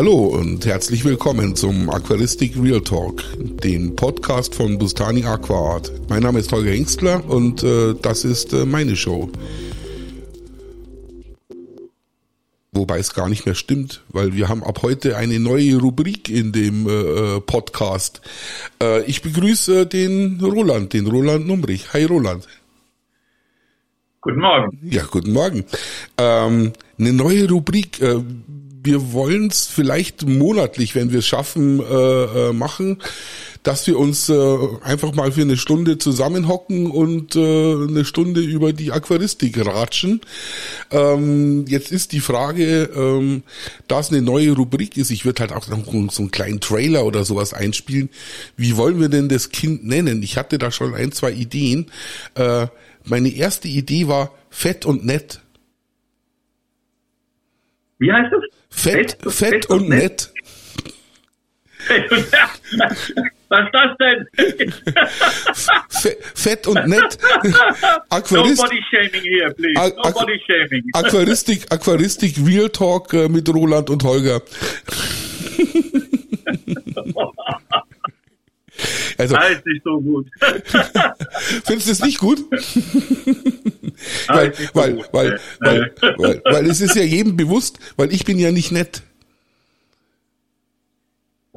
Hallo und herzlich willkommen zum Aquaristik Real Talk, dem Podcast von Bustani Aquaart. Mein Name ist Holger Hengstler und äh, das ist äh, meine Show. Wobei es gar nicht mehr stimmt, weil wir haben ab heute eine neue Rubrik in dem äh, äh Podcast. Äh, ich begrüße den Roland, den Roland Numrich. Hi Roland. Guten Morgen. Ja, guten Morgen. Ähm, eine neue Rubrik. Äh, wir wollen es vielleicht monatlich, wenn wir es schaffen, äh, äh, machen, dass wir uns äh, einfach mal für eine Stunde zusammenhocken und äh, eine Stunde über die Aquaristik ratschen. Ähm, jetzt ist die Frage, ähm, da es eine neue Rubrik ist, ich würde halt auch noch so einen kleinen Trailer oder sowas einspielen. Wie wollen wir denn das Kind nennen? Ich hatte da schon ein, zwei Ideen. Äh, meine erste Idee war fett und nett. Wie heißt es? Fett, fett, fett und, und, nett. Fett und nett. Was ist das denn? Fett und nett. Aquarist, Nobody shaming here, please. Nobody shaming. Aquaristik, Aquaristik Real Talk äh, mit Roland und Holger. Also, das ist nicht so gut. Findest du es nicht gut? weil, weil, weil, weil, weil, weil es ist ja jedem bewusst, weil ich bin ja nicht nett.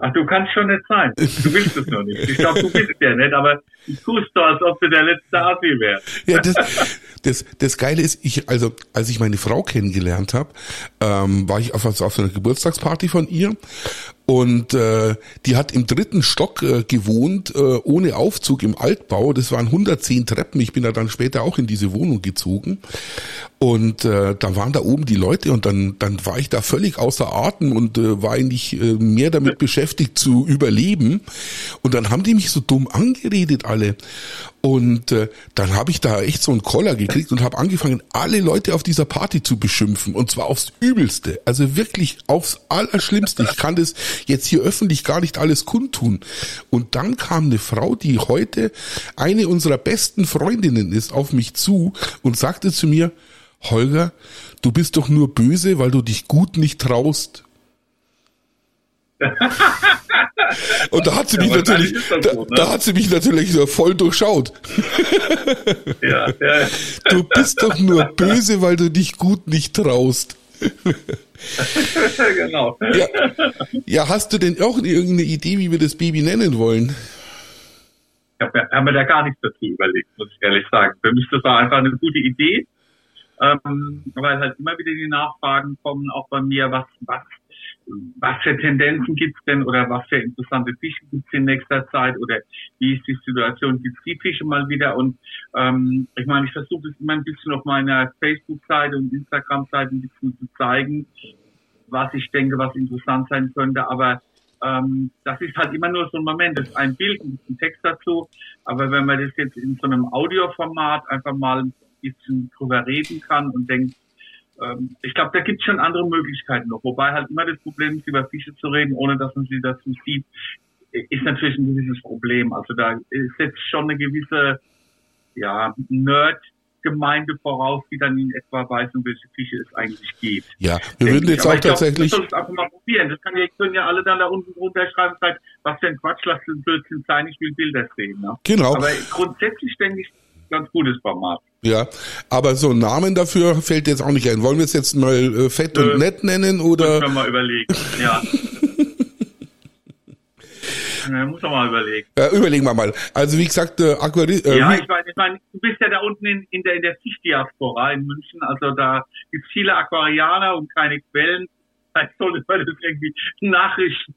Ach, du kannst schon nett sein. Du willst es noch nicht. Ich glaube, du bist ja nett, aber du tust so, als ob du der letzte Asi wärst. Ja, das, das, das Geile ist, ich, also, als ich meine Frau kennengelernt habe, ähm, war ich auf, auf einer Geburtstagsparty von ihr und äh, die hat im dritten Stock äh, gewohnt, äh, ohne Aufzug im Altbau. Das waren 110 Treppen. Ich bin da dann später auch in diese Wohnung gezogen. Und äh, da waren da oben die Leute und dann, dann war ich da völlig außer Atem und äh, war eigentlich äh, mehr damit beschäftigt zu überleben. Und dann haben die mich so dumm angeredet alle. Und äh, dann habe ich da echt so einen Koller gekriegt und habe angefangen, alle Leute auf dieser Party zu beschimpfen. Und zwar aufs Übelste. Also wirklich aufs Allerschlimmste. Ich kann das jetzt hier öffentlich gar nicht alles kundtun. Und dann kam eine Frau, die heute eine unserer besten Freundinnen ist, auf mich zu und sagte zu mir, Holger, du bist doch nur böse, weil du dich gut nicht traust. Und da hat sie mich ja, natürlich, so, ne? da, hat sie mich natürlich voll durchschaut. Ja, ja. Du bist doch nur böse, weil du dich gut nicht traust. genau. Ja, ja, hast du denn auch irgendeine Idee, wie wir das Baby nennen wollen? Ich habe hab mir da gar nichts dazu überlegt, muss ich ehrlich sagen. Für mich das war einfach eine gute Idee, ähm, weil halt immer wieder die Nachfragen kommen, auch bei mir, was, was was für Tendenzen gibt's denn oder was für interessante Fische gibt's in nächster Zeit oder wie ist die Situation, gibt's die Fische mal wieder? Und ähm, ich meine, ich versuche es immer ein bisschen auf meiner Facebook-Seite und Instagram-Seite ein bisschen zu zeigen, was ich denke, was interessant sein könnte, aber ähm, das ist halt immer nur so ein Moment, das ist ein Bild, ein Text dazu, aber wenn man das jetzt in so einem Audioformat einfach mal ein bisschen drüber reden kann und denkt, ähm, ich glaube, da gibt es schon andere Möglichkeiten noch. Wobei halt immer das Problem ist, über Fische zu reden, ohne dass man sie dazu sieht, ist natürlich ein gewisses Problem. Also da ist jetzt schon eine gewisse ja, Nerd Gemeinde voraus, die dann in etwa weiß, um welche Fische es eigentlich geht. Ja, wir würden jetzt auch tatsächlich. Glaub, das einfach mal probieren. Das kann ja, können ja alle dann da unten runterschreiben, sagt, was für ein Quatsch, lass den Blödsinn sein, ich will Bilder sehen. Ne? Genau. Aber grundsätzlich denke ich, ganz gutes Format. Ja, aber so einen Namen dafür fällt jetzt auch nicht ein. Wollen wir es jetzt mal äh, fett und nett nennen oder? Können wir mal überlegen, ja. Ja, muss man mal überlegen. Ja, überlegen wir mal. Also wie gesagt, äh, Aquari äh, Ja, ich meine, ich mein, du bist ja da unten in, in der, in der Fischdiaspora in München. Also da gibt es viele Aquarianer und keine Quellen. Vielleicht sollte man das irgendwie Nachrichten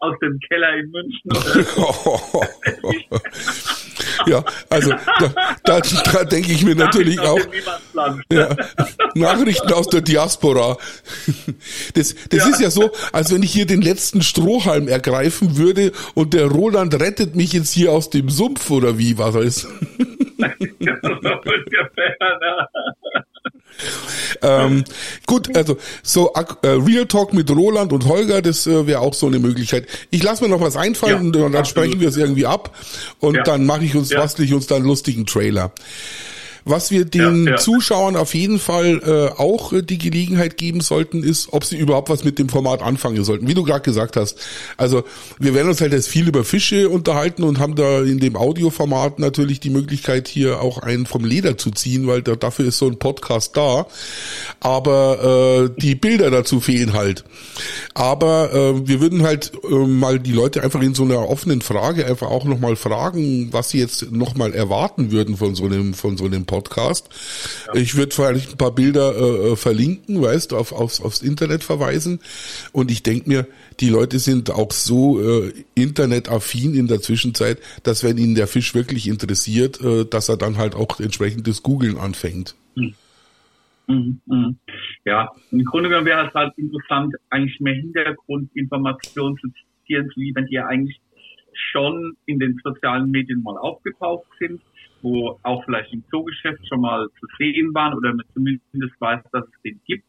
aus dem Keller in München. ja, also da, da, da denke ich mir natürlich auch ja, Nachrichten aus der Diaspora. Das, das ja. ist ja so, als wenn ich hier den letzten Strohhalm ergreifen würde und der Roland rettet mich jetzt hier aus dem Sumpf oder wie war das? Ähm, gut, also so äh, Real Talk mit Roland und Holger, das äh, wäre auch so eine Möglichkeit. Ich lasse mir noch was einfallen ja, und dann sprechen wir es irgendwie ab und ja. dann mache ich uns, ja. bastel ich uns dann einen lustigen Trailer. Was wir den ja, ja. Zuschauern auf jeden Fall äh, auch äh, die Gelegenheit geben sollten, ist, ob sie überhaupt was mit dem Format anfangen sollten. Wie du gerade gesagt hast. Also wir werden uns halt jetzt viel über Fische unterhalten und haben da in dem Audioformat natürlich die Möglichkeit, hier auch einen vom Leder zu ziehen, weil da, dafür ist so ein Podcast da. Aber äh, die Bilder dazu fehlen halt. Aber äh, wir würden halt äh, mal die Leute einfach in so einer offenen Frage einfach auch nochmal fragen, was sie jetzt nochmal erwarten würden von so einem, von so einem Podcast. Ja. Ich würde vielleicht ein paar Bilder äh, äh, verlinken, weißt du, auf, aufs, aufs Internet verweisen. Und ich denke mir, die Leute sind auch so äh, internetaffin in der Zwischenzeit, dass wenn ihnen der Fisch wirklich interessiert, äh, dass er dann halt auch entsprechendes Googeln anfängt. Hm. Mhm, mhm. Ja, im Grunde genommen wäre es halt interessant, eigentlich mehr Hintergrundinformationen zu zitieren, zu liefern, die ja eigentlich schon in den sozialen Medien mal aufgetaucht sind, wo auch vielleicht im Zoogeschäft schon mal zu sehen waren oder man zumindest weiß, dass es den gibt.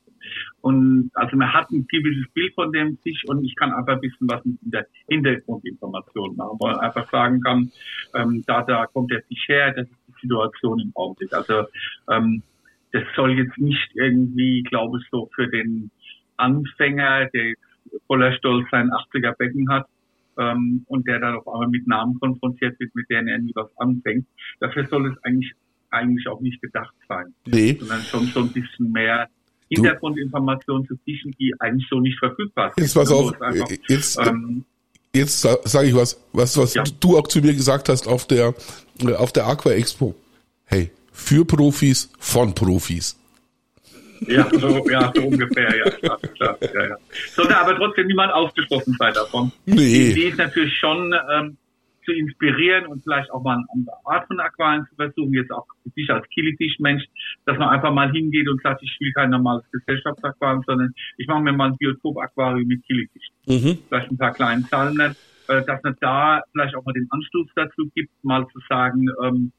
Und also man hat ein gewisses Bild von dem Fisch und ich kann einfach wissen, was in der Hintergrundinformation machen, wo man einfach sagen kann, ähm, da, da kommt der Fisch her, das ist die Situation im Augenblick. Also ähm, das soll jetzt nicht irgendwie, glaube ich, so für den Anfänger, der voller Stolz sein 80er Becken hat, ähm, und der dann auf einmal mit Namen konfrontiert wird, mit denen er nie was anfängt. Dafür soll es eigentlich eigentlich auch nicht gedacht sein. Nee. Sondern schon so ein bisschen mehr Hintergrundinformationen zu Fischen, die eigentlich so nicht verfügbar sind. Jetzt was auf, einfach, jetzt, ähm, jetzt sage ich was, was, was ja. du auch zu mir gesagt hast auf der, auf der Aqua Expo. Hey, für Profis, von Profis. Ja, so, ja, so ungefähr, ja, klar, klar, ja, ja. Sollte aber trotzdem niemand ausgeschlossen sein davon. Nee. Die Idee ist natürlich schon, ähm, zu inspirieren und vielleicht auch mal eine andere Art von Aquarien zu versuchen, jetzt auch ich als Killifisch-Mensch, dass man einfach mal hingeht und sagt, ich spiele kein normales Gesellschaftsaquarium, sondern ich mache mir mal ein Biotop-Aquarium mit Killifisch. Mhm. Vielleicht ein paar kleinen Zahlen, äh, dass man da vielleicht auch mal den Anstoß dazu gibt, mal zu sagen, ähm,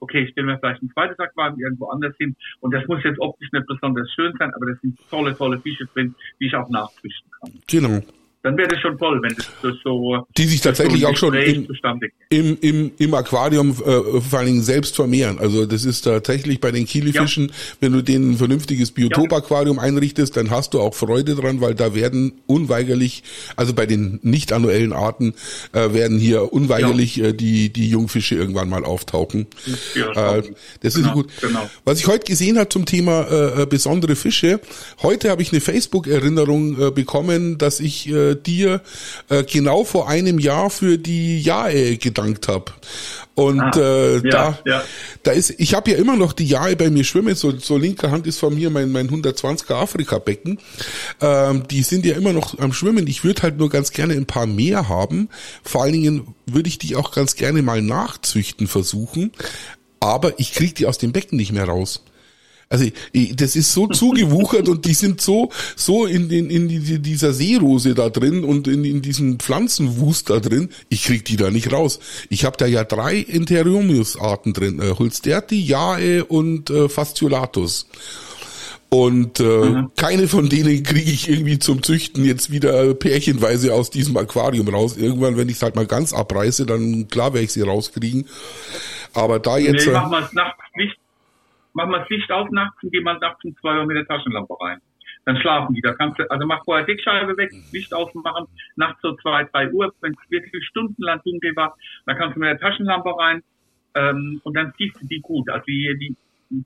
okay, ich stelle mir vielleicht ein zweites Aquarium irgendwo anders hin und das muss jetzt optisch nicht besonders schön sein, aber das sind tolle, tolle Fische drin, die ich auch nachfischen kann. Genau dann wäre das schon toll, wenn das, das so die sich tatsächlich so auch schon im, im, im, im Aquarium äh, vor allen Dingen selbst vermehren. Also das ist tatsächlich bei den Kilifischen, ja. wenn du denen ein vernünftiges Biotop-Aquarium ja. einrichtest, dann hast du auch Freude dran, weil da werden unweigerlich, also bei den nicht annuellen Arten äh, werden hier unweigerlich ja. äh, die die Jungfische irgendwann mal auftauchen. Äh, das genau, ist gut. Genau. Was ich heute gesehen habe zum Thema äh, äh, besondere Fische, heute habe ich eine Facebook-Erinnerung äh, bekommen, dass ich äh, dir äh, genau vor einem Jahr für die Jahe gedankt habe. Und ah, äh, ja, da, ja. da ist, ich habe ja immer noch die Jahe bei mir schwimmen, so, so linker Hand ist von mir mein, mein 120er Afrika-Becken. Ähm, die sind ja immer noch am Schwimmen. Ich würde halt nur ganz gerne ein paar mehr haben. Vor allen Dingen würde ich die auch ganz gerne mal nachzüchten versuchen. Aber ich krieg die aus dem Becken nicht mehr raus. Also das ist so zugewuchert und die sind so so in in die, dieser Seerose da drin und in, in diesem Pflanzenwust da drin. Ich krieg die da nicht raus. Ich habe da ja drei Enteriumius-Arten drin: äh, Holsterti, Jae und äh, Fasciolatus. Und äh, mhm. keine von denen kriege ich irgendwie zum Züchten jetzt wieder pärchenweise aus diesem Aquarium raus. Irgendwann, wenn ich es halt mal ganz abreiße, dann klar werde ich sie rauskriegen. Aber da jetzt. Nee, mach mal nachts nicht mach mal das Licht auf nachts und geh mal nachts um zwei Uhr mit der Taschenlampe rein. Dann schlafen die. Da kannst du, also mach vorher Deckscheibe weg, Licht ausmachen, nachts so zwei, drei Uhr, wenn es wirklich stundenlang dunkel war, dann kannst du mit der Taschenlampe rein ähm, und dann siehst du die gut. Also die, die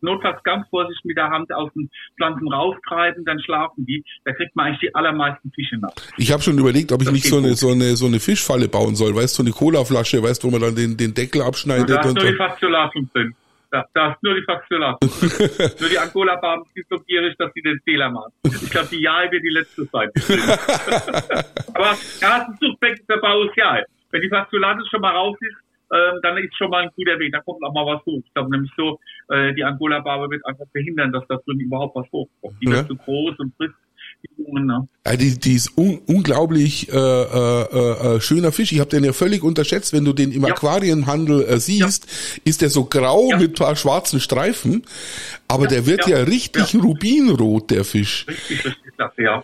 notfalls ganz vorsichtig mit der Hand aus den Pflanzen raustreiben, dann schlafen die. Da kriegt man eigentlich die allermeisten Fische nach. Ich habe schon überlegt, ob ich das nicht so eine, so eine so eine Fischfalle bauen soll, weißt du, so eine Colaflasche, weißt du, wo man dann den, den Deckel abschneidet. Und da hast und nur die Fasziolatum drin. Da, da ist nur die Faxiola. nur die Angola-Barben sind so gierig, dass sie den Fehler machen. Ich glaube, die Jahe wird die letzte sein. Aber ja, es ist Suchtbecken der Bau ist Jahe. Wenn die Faxiolatus schon mal raus ist, ähm, dann ist schon mal ein guter Weg. Da kommt auch mal was hoch. Ich glaube nämlich so, äh, die Angola-Barbe wird einfach verhindern, dass da drin überhaupt was hochkommt. Die ja. wird zu groß und frisst Ne? Ja, die, die ist un unglaublich äh, äh, äh, schöner Fisch. Ich habe den ja völlig unterschätzt. Wenn du den im ja. Aquarienhandel äh, siehst, ja. ist der so grau ja. mit paar schwarzen Streifen. Aber der wird ja, richtig rubinrot, der Fisch. Richtig, richtig, klasse, ja.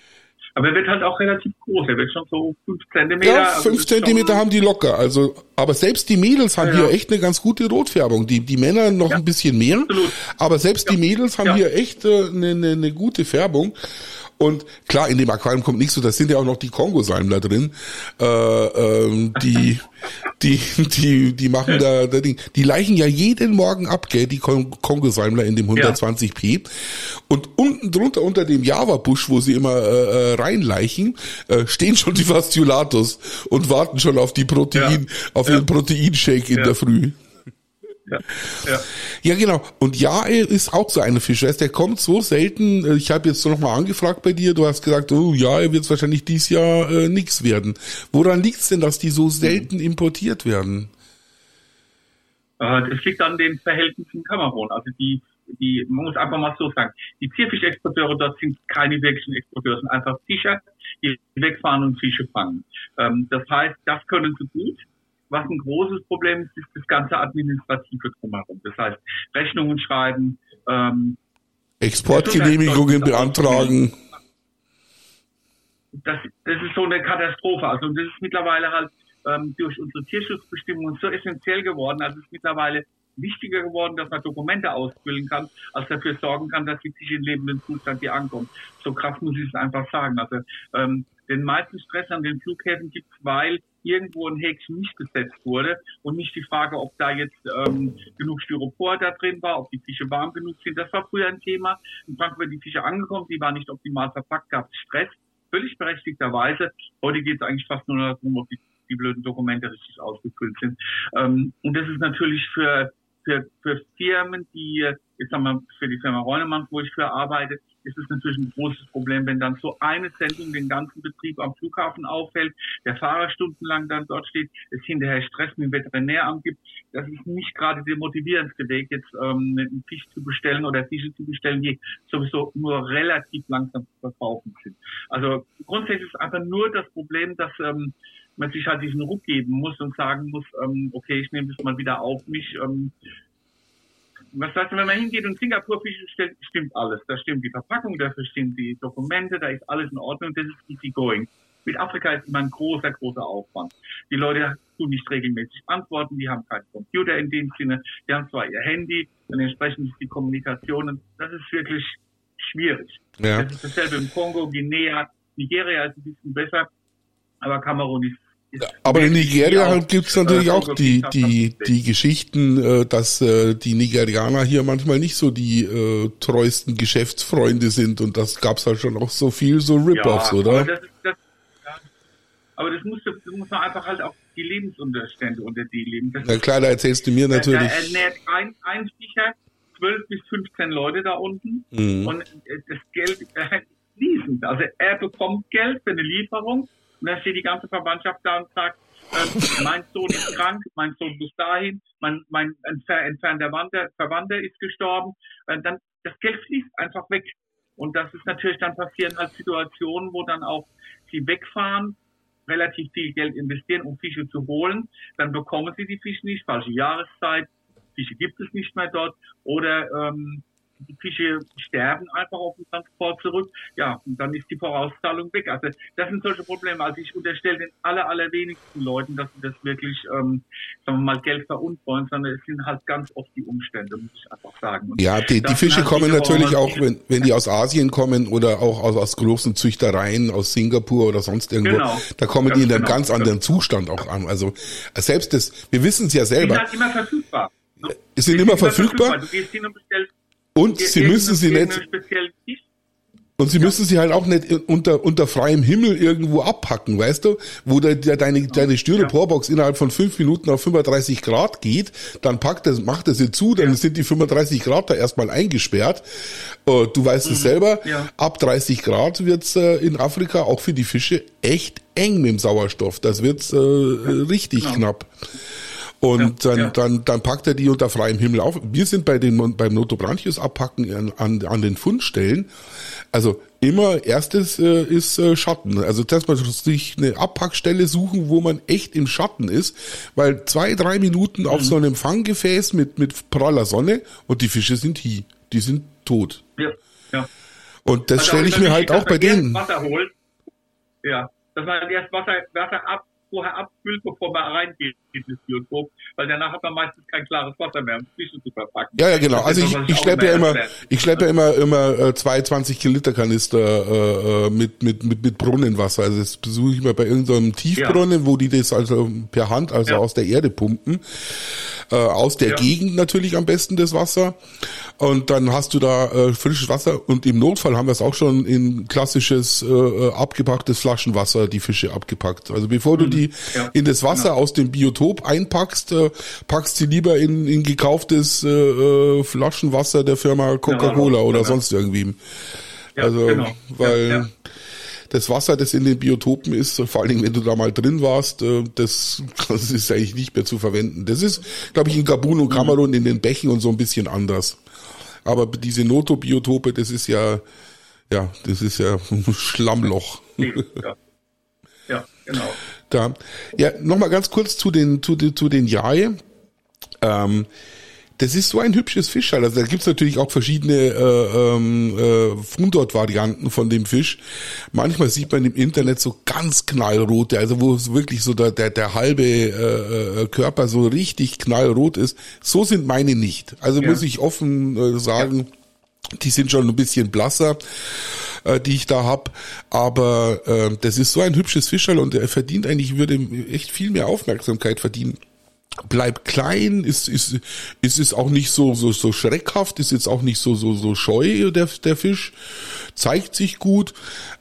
Aber er wird halt auch relativ groß. Er wird schon so fünf Zentimeter. Ja, also fünf Zentimeter haben die locker. Also, aber selbst die Mädels haben ja, hier echt eine ganz gute Rotfärbung. Die, die Männer noch ja, ein bisschen mehr. Absolut. Aber selbst die Mädels haben hier echt äh, eine, eine, eine gute Färbung. Und klar, in dem Aquarium kommt nichts so, da sind ja auch noch die Kongo-Salmler drin. Äh, ähm, die, die, die, die machen da, da Ding. Die leichen ja jeden Morgen ab, gell, die Kongo-Salmler in dem 120p. Und unten drunter unter dem Java-Busch, wo sie immer äh, äh, reinleichen, äh, stehen schon die Fasciolatus und warten schon auf die Protein, ja. auf ihren Proteinshake in der Früh. Ja, ja. ja, genau. Und ja, er ist auch so eine Fischer. Der kommt so selten. Äh, ich habe jetzt noch mal angefragt bei dir. Du hast gesagt, oh ja, er wird wahrscheinlich dieses Jahr äh, nichts werden. Woran liegt's denn, dass die so selten mhm. importiert werden? Äh, das liegt an den Verhältnissen in Kamerun. Also die, die, man muss einfach mal so sagen, die Zierfischexporteure dort sind keine wirklichen Exporteure, sind einfach Fischer, die wegfahren und Fische fangen. Ähm, das heißt, das können sie gut. Was ein großes Problem ist, ist das ganze Administrative drumherum. Das heißt, Rechnungen schreiben, ähm, Exportgenehmigungen beantragen. Das, das ist so eine Katastrophe. Also das ist mittlerweile halt ähm, durch unsere Tierschutzbestimmungen so essentiell geworden. Also es ist mittlerweile wichtiger geworden, dass man Dokumente ausfüllen kann, als dafür sorgen kann, dass die Fische in lebenden Zustand hier ankommen. So krass muss ich es einfach sagen. Also ähm, den meisten Stress an den Flughäfen gibt weil irgendwo ein Häkchen nicht gesetzt wurde und nicht die Frage, ob da jetzt ähm, genug Styropor da drin war, ob die Fische warm genug sind. Das war früher ein Thema. In Frankfurt die Fische angekommen, die waren nicht optimal verpackt, gab es Stress, völlig berechtigterweise. Heute geht es eigentlich fast nur darum, ob die, die blöden Dokumente richtig ausgefüllt sind. Ähm, und das ist natürlich für für, für Firmen, die, ich sag mal, für die Firma Reunemann, wo ich für arbeite, ist es natürlich ein großes Problem, wenn dann so eine Sendung den ganzen Betrieb am Flughafen auffällt, der Fahrer stundenlang dann dort steht, es hinterher Stress mit dem Veterinäramt gibt. Das ist nicht gerade der motivierendste Weg, jetzt ähm, einen Fisch zu bestellen oder Fische zu bestellen, die sowieso nur relativ langsam zu verkaufen sind. Also grundsätzlich ist einfach nur das Problem, dass ähm, man sich halt diesen Ruck geben muss und sagen muss, ähm, okay, ich nehme das mal wieder auf mich. Ähm, was heißt, wenn man hingeht und Singapur Fische stellt, stimmt alles. Da stimmt die Verpackung, dafür stimmt die Dokumente, da ist alles in Ordnung, das ist easy going. Mit Afrika ist immer ein großer, großer Aufwand. Die Leute tun nicht regelmäßig antworten, die haben keinen Computer in dem Sinne, die haben zwar ihr Handy, dann entsprechend ist die Kommunikation, das ist wirklich schwierig. Ja. Das ist dasselbe im Kongo, Guinea, Nigeria ist ein bisschen besser, aber Kamerun ist aber in Nigeria gibt's natürlich äh, auch die, die, die Geschichten, äh, dass äh, die Nigerianer hier manchmal nicht so die äh, treuesten Geschäftsfreunde sind und das gab's halt schon auch so viel so Rip-Offs, ja, oder? Aber das, das, ja. aber das, muss, das muss man einfach halt auch die Lebensunterstände unter die leben. Das Na klar, da erzählst du mir natürlich. Er ernährt ein, ein Sticher 12 bis 15 Leute da unten mhm. und das Geld äh, fließend. Also er bekommt Geld für eine Lieferung und dann steht die ganze Verwandtschaft da und sagt, äh, mein Sohn ist krank, mein Sohn muss dahin, mein, mein entfernter Verwandter ist gestorben. Äh, dann das Geld fließt einfach weg. Und das ist natürlich dann passieren als Situationen, wo dann auch sie wegfahren, relativ viel Geld investieren, um Fische zu holen. Dann bekommen sie die Fische nicht, falsche Jahreszeit, Fische gibt es nicht mehr dort. Oder ähm, die Fische sterben einfach auf dem Transport zurück. Ja, und dann ist die Vorauszahlung weg. Also das sind solche Probleme. Also ich unterstelle den aller, allerwenigsten Leuten, dass sie das wirklich, ähm, sagen wir mal, Geld veruntreuen, sondern es sind halt ganz oft die Umstände, muss ich einfach sagen. Und ja, die, die Fische halt kommen natürlich auch, wenn, wenn die aus Asien kommen oder auch aus, aus großen Züchtereien, aus Singapur oder sonst irgendwo, genau. da kommen ganz die in einem genau. ganz anderen Zustand auch an. Also selbst das, wir wissen es ja selber. Die sind halt immer verfügbar. Ne? Sind, sind immer verfügbar. verfügbar. Du gehst hin und bestellst und sie müssen sie nicht. Und sie müssen sie halt auch nicht unter, unter freiem Himmel irgendwo abpacken, weißt du? Wo der, der deine, deine Styroporbox ja. innerhalb von fünf Minuten auf 35 Grad geht, dann packt er, macht er sie zu, dann ja. sind die 35 Grad da erstmal eingesperrt. Äh, du weißt mhm. es selber, ja. ab 30 Grad wird's äh, in Afrika auch für die Fische echt eng mit dem Sauerstoff. Das wird's äh, richtig knapp. Und ja, dann, ja. dann, dann packt er die unter freiem Himmel auf. Wir sind bei den, beim Notobranchius abpacken an, an, an den Fundstellen. Also immer erstes äh, ist äh, Schatten. Also dass man sich eine Abpackstelle suchen, wo man echt im Schatten ist, weil zwei, drei Minuten auf mhm. so einem Fanggefäß mit, mit praller Sonne und die Fische sind hier. Die sind tot. Ja, ja. Und das also stelle ich mir halt auch bei denen. Wasser holt, Ja, dass man erst Wasser, Wasser ab, vorher abfüllt, bevor man reingeht in das Biotop, weil danach hat man meistens kein klares Wasser mehr, um Fische zu verpacken. Ja, ja, genau. Also ich, ich schleppe ja immer, ich schleppe ja immer, immer äh, zwei 20 Liter Kanister äh, äh, mit, mit, mit, mit Brunnenwasser. Also das besuche ich mal bei irgendeinem Tiefbrunnen, ja. wo die das also per Hand, also ja. aus der Erde pumpen. Äh, aus der ja. Gegend natürlich am besten das Wasser. Und dann hast du da äh, frisches Wasser und im Notfall haben wir es auch schon in klassisches äh, äh abgepacktes Flaschenwasser die Fische abgepackt. Also bevor du mhm. die ja. in das Wasser genau. aus dem Biotop einpackst, äh, packst sie lieber in, in gekauftes äh, äh Flaschenwasser der Firma Coca-Cola ja, oder genau. sonst irgendwie. also genau. weil das Wasser, das in den Biotopen ist, vor allen Dingen, wenn du da mal drin warst, äh, das, das ist eigentlich nicht mehr zu verwenden. Das ist, glaube ich, in Gabun und mhm. Kamerun in den Bächen und so ein bisschen anders. Aber diese Notobiotope, das ist ja, ja, das ist ja ein Schlammloch. Ja, ja genau. Da. Ja, nochmal ganz kurz zu den, zu, den zu den Jai. Ähm, das ist so ein hübsches Fisch. Also da gibt's natürlich auch verschiedene äh, ähm, äh, Fundort-Varianten von dem Fisch. Manchmal sieht man im Internet so ganz knallrote, also wo es wirklich so der, der, der halbe äh, äh, Körper so richtig knallrot ist. So sind meine nicht. Also ja. muss ich offen äh, sagen, ja. die sind schon ein bisschen blasser äh, die ich da hab. Aber äh, das ist so ein hübsches Fischerl und er verdient eigentlich, würde echt viel mehr Aufmerksamkeit verdienen bleibt klein, ist ist ist es auch nicht so so so schreckhaft, ist jetzt auch nicht so so so scheu der der Fisch, zeigt sich gut,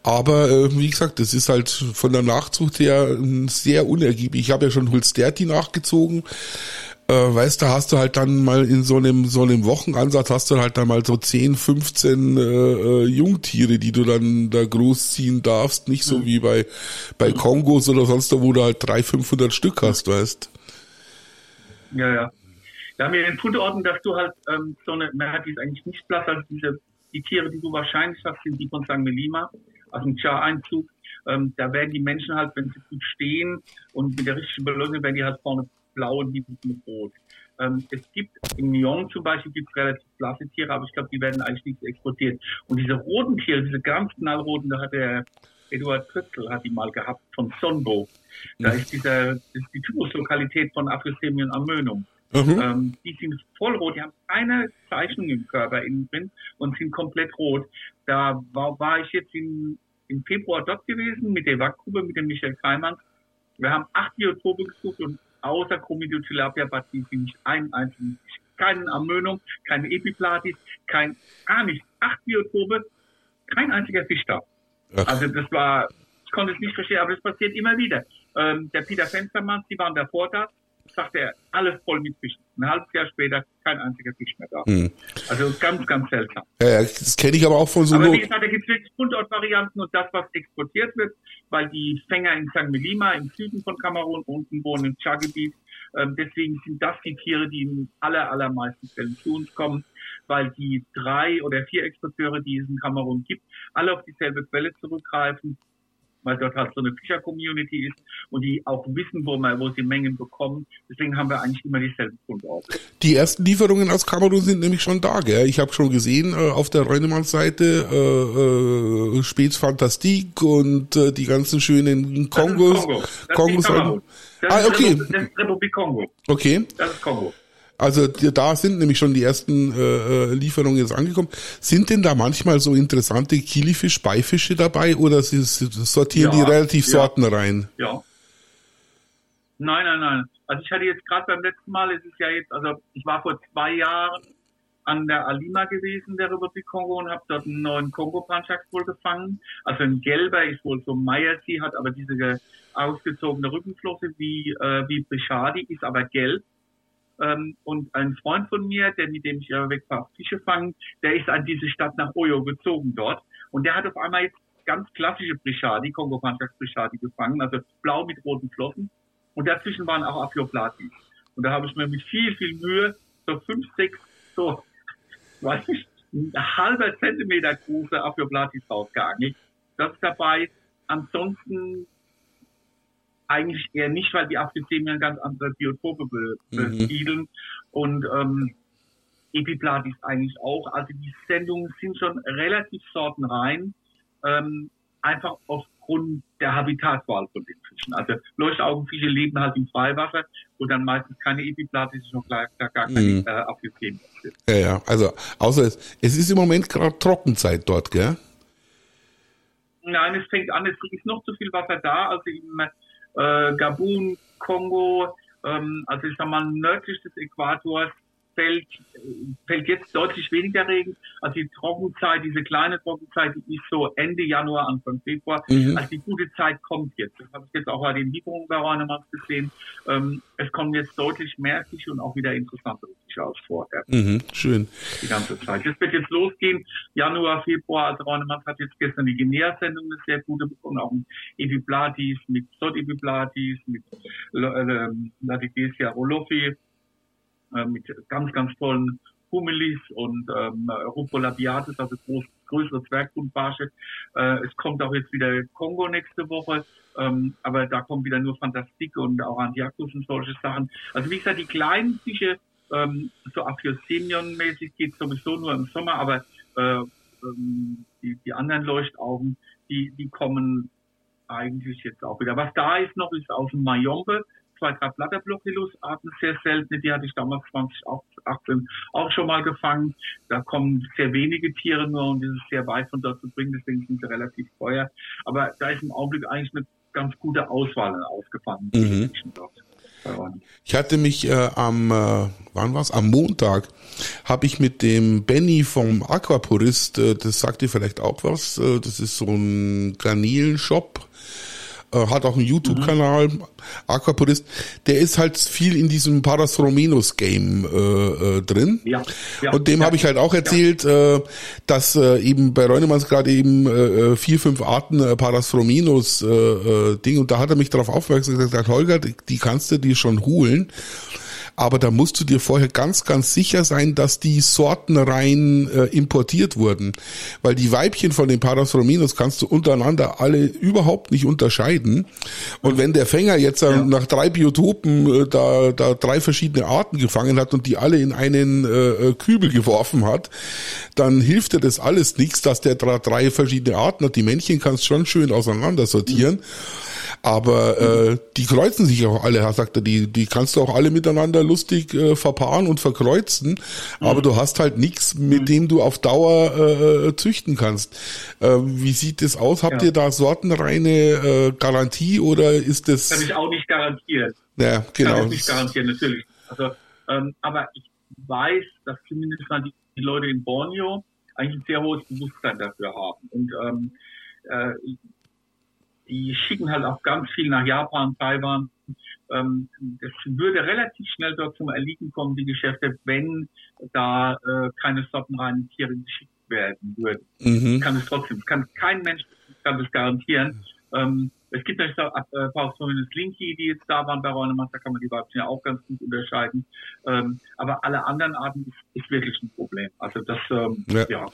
aber äh, wie gesagt, das ist halt von der Nachzucht her sehr unergiebig. Ich habe ja schon Hulsterti nachgezogen. Äh, weißt du, hast du halt dann mal in so einem so einem Wochenansatz hast du halt dann mal so 10, 15 äh, äh, Jungtiere, die du dann da großziehen darfst, nicht so mhm. wie bei bei Kongos oder sonst wo du halt 300, 500 Stück hast, weißt. Ja, ja. Wir haben ja den Fundorden, dass du halt ähm, so eine, man die ist eigentlich nicht blass, also diese, die Tiere, die du wahrscheinlich hast, sind die von St. Melima, also ein Char-Einzug. Ähm, da werden die Menschen halt, wenn sie gut stehen und mit der richtigen Beleuchtung, werden die halt vorne blau und die mit rot. Ähm, es gibt in Lyon zum Beispiel gibt relativ blasse Tiere, aber ich glaube, die werden eigentlich nicht exportiert. Und diese roten Tiere, diese ganz knallroten, da hat der Eduard Kötzel hat die mal gehabt von Sonbo. Da ist dieser, das ist die Typuslokalität von Aphrosemion amönum. Mhm. Ähm, die sind voll rot, die haben keine Zeichnung im Körper innen drin und sind komplett rot. Da war, war ich jetzt in, im Februar dort gewesen mit der WAC-Gruppe, mit dem Michael Freimann. Wir haben acht Biotope gesucht und außer Chromidotilapia batis nicht einen einzigen, keine Amönung, keine Epiplatis, kein, gar nicht. Acht Biotope, kein einziger Fisch da. Ach. Also das war, ich konnte es nicht verstehen, aber das passiert immer wieder. Ähm, der Peter Fenstermann, die waren davor da, sagte er, alles voll mit Fischen. Ein halbes Jahr später kein einziger Fisch mehr da. Hm. Also ganz, ganz seltsam. Ja, das kenne ich aber auch von so. Aber wie gesagt, da gibt es wirklich Fundortvarianten und das, was exportiert wird, weil die Fänger in St. Melima im Süden von Kamerun unten wohnen im Tschadgebiet. Ähm, deswegen sind das die Tiere, die in aller, allermeisten Fällen zu uns kommen, weil die drei oder vier Exporteure, die es in Kamerun gibt, alle auf dieselbe Quelle zurückgreifen weil dort halt so eine Fischer-Community ist und die auch wissen, wo, man, wo sie Mengen bekommen. Deswegen haben wir eigentlich immer dieselben Fundorte. Die ersten Lieferungen aus Kamerun sind nämlich schon da, gell? Ich habe schon gesehen äh, auf der Reunemann-Seite äh, äh, Späts Fantastik und äh, die ganzen schönen Kongos. Das Kongo. Das Kongos. Das ah, okay. Das ist Republik Kongo. Okay. Das ist Kongo. Also da sind nämlich schon die ersten äh, äh, Lieferungen jetzt angekommen. Sind denn da manchmal so interessante Kilifisch-Beifische dabei oder sie sortieren ja, die relativ ja. sortenrein? Ja. Nein, nein, nein. Also ich hatte jetzt gerade beim letzten Mal, es ist ja jetzt, also ich war vor zwei Jahren an der Alima gewesen, der Republik Kongo, und habe dort einen neuen Kongo-Panchak wohl gefangen. Also ein gelber ist wohl so Meiersi, hat aber diese ausgezogene Rückenflosse wie, äh, wie Brichadi, ist aber gelb. Ähm, und ein Freund von mir, der mit dem ich ja weg war, Fische fangen, der ist an diese Stadt nach Oyo gezogen dort. Und der hat auf einmal jetzt ganz klassische Brichadi, kongo Brichadi gefangen, also blau mit roten Flossen. Und dazwischen waren auch Aphioplatis. Und da habe ich mir mit viel, viel Mühe so fünf, sechs, so, weiß ich, ein halber Zentimeter große Aphioplatis rausgeangelt. Das ist dabei. Ansonsten eigentlich eher nicht, weil die Afrikanien ganz andere Biotope besiedeln. Mhm. Und ähm, Epiplatis eigentlich auch. Also die Sendungen sind schon relativ sortenrein. Ähm, einfach aufgrund der Habitatswahl von den Fischen. Also Leuchtaugenfische leben halt im Freiwasser, wo dann meistens keine Epiplatis noch gar, gar keine mhm. äh, sind. Ja, ja, also außer es, es ist im Moment gerade Trockenzeit dort, gell? Nein, es fängt an, es ist noch zu viel Wasser da, also im äh, Gabun, Kongo, ähm, also ich sag mal nördlich des Äquators fällt, fällt jetzt deutlich weniger Regen. Also die Trockenzeit, diese kleine Trockenzeit, die ist so Ende Januar, Anfang Februar. Mhm. Also die gute Zeit kommt jetzt. Das habe ich jetzt auch bei den Lieferungen bei Raunemanns gesehen. Ähm, es kommen jetzt deutlich mehr Fische und auch wieder interessantere Fische aus vorher. Mhm, schön. Die ganze Zeit. Das wird jetzt losgehen. Januar, Februar. Also Raunemanns hat jetzt gestern die Guinea-Sendung eine sehr gute bekommen. Auch ein Epiplatis mit Sot-Epiplatis, mit äh, Latigesia rolofi äh, mit ganz, ganz tollen Humilis und ähm, Rupolabiatis, also groß, größere Zwergbuntbarsche. Äh, es kommt auch jetzt wieder Kongo nächste Woche, ähm, aber da kommen wieder nur Fantastik und auch Antiakus und solche Sachen. Also wie gesagt, die kleinen Fische, ähm, so Aphyosemion-mäßig geht sowieso nur im Sommer, aber äh, ähm, die, die anderen Leuchtaugen, die, die kommen eigentlich jetzt auch wieder. Was da ist noch, ist aus dem Mayombe zwei, drei Blatterblochilus-Arten, sehr seltene, die hatte ich damals 2018 auch schon mal gefangen. Da kommen sehr wenige Tiere nur und es ist sehr weit von dort zu bringen, deswegen sind sie relativ teuer. Aber da ist im Augenblick eigentlich eine ganz gute Auswahl aufgefangen. Mhm. Ich hatte mich äh, am, äh, wann war's? Am Montag habe ich mit dem Benny vom Aquapurist, äh, das sagt dir vielleicht auch was, äh, das ist so ein Garnelenshop, äh, hat auch einen YouTube-Kanal, mhm. Aquapurist, der ist halt viel in diesem Paras Romenos Game äh, äh, drin. Ja, ja, und dem ja, habe ich halt auch erzählt, ja. äh, dass äh, eben bei Reunemanns gerade eben äh, äh, vier, fünf Arten äh, Paras Romenos äh, äh, Ding und da hat er mich darauf aufmerksam gesagt, Holger, die, die kannst du dir schon holen aber da musst du dir vorher ganz, ganz sicher sein, dass die Sorten rein äh, importiert wurden. Weil die Weibchen von den Parasrominus kannst du untereinander alle überhaupt nicht unterscheiden. Und wenn der Fänger jetzt äh, ja. nach drei Biotopen äh, da, da drei verschiedene Arten gefangen hat und die alle in einen äh, äh Kübel geworfen hat, dann hilft dir das alles nichts, dass der drei verschiedene Arten hat. Die Männchen kannst schon schön auseinander sortieren. Mhm. Aber äh, die kreuzen sich auch alle, sagt er, die, die kannst du auch alle miteinander lustig äh, verpaaren und verkreuzen, aber mhm. du hast halt nichts, mit dem du auf Dauer äh, äh, züchten kannst. Äh, wie sieht das aus? Habt ja. ihr da sortenreine äh, Garantie oder ist das... Kann ich auch nicht garantieren. Ja, genau. Kann ich nicht garantieren, natürlich. Also, ähm, aber ich weiß, dass zumindest mal die, die Leute in Borneo eigentlich ein sehr hohes Bewusstsein dafür haben. Und ähm, äh, die schicken halt auch ganz viel nach Japan, Taiwan. Ähm, das würde relativ schnell dort zum Erliegen kommen, die Geschäfte, wenn da äh, keine sortenreinen Tiere geschickt werden würden. Mhm. Kann es trotzdem, kann kein Mensch kann das garantieren. Ähm, es gibt natürlich auch äh, Paustorinnen Slinky, die jetzt da waren bei da kann man die Weibchen ja auch ganz gut unterscheiden. Ähm, aber alle anderen Arten ist, ist wirklich ein Problem. Also das, ähm, ja. ja.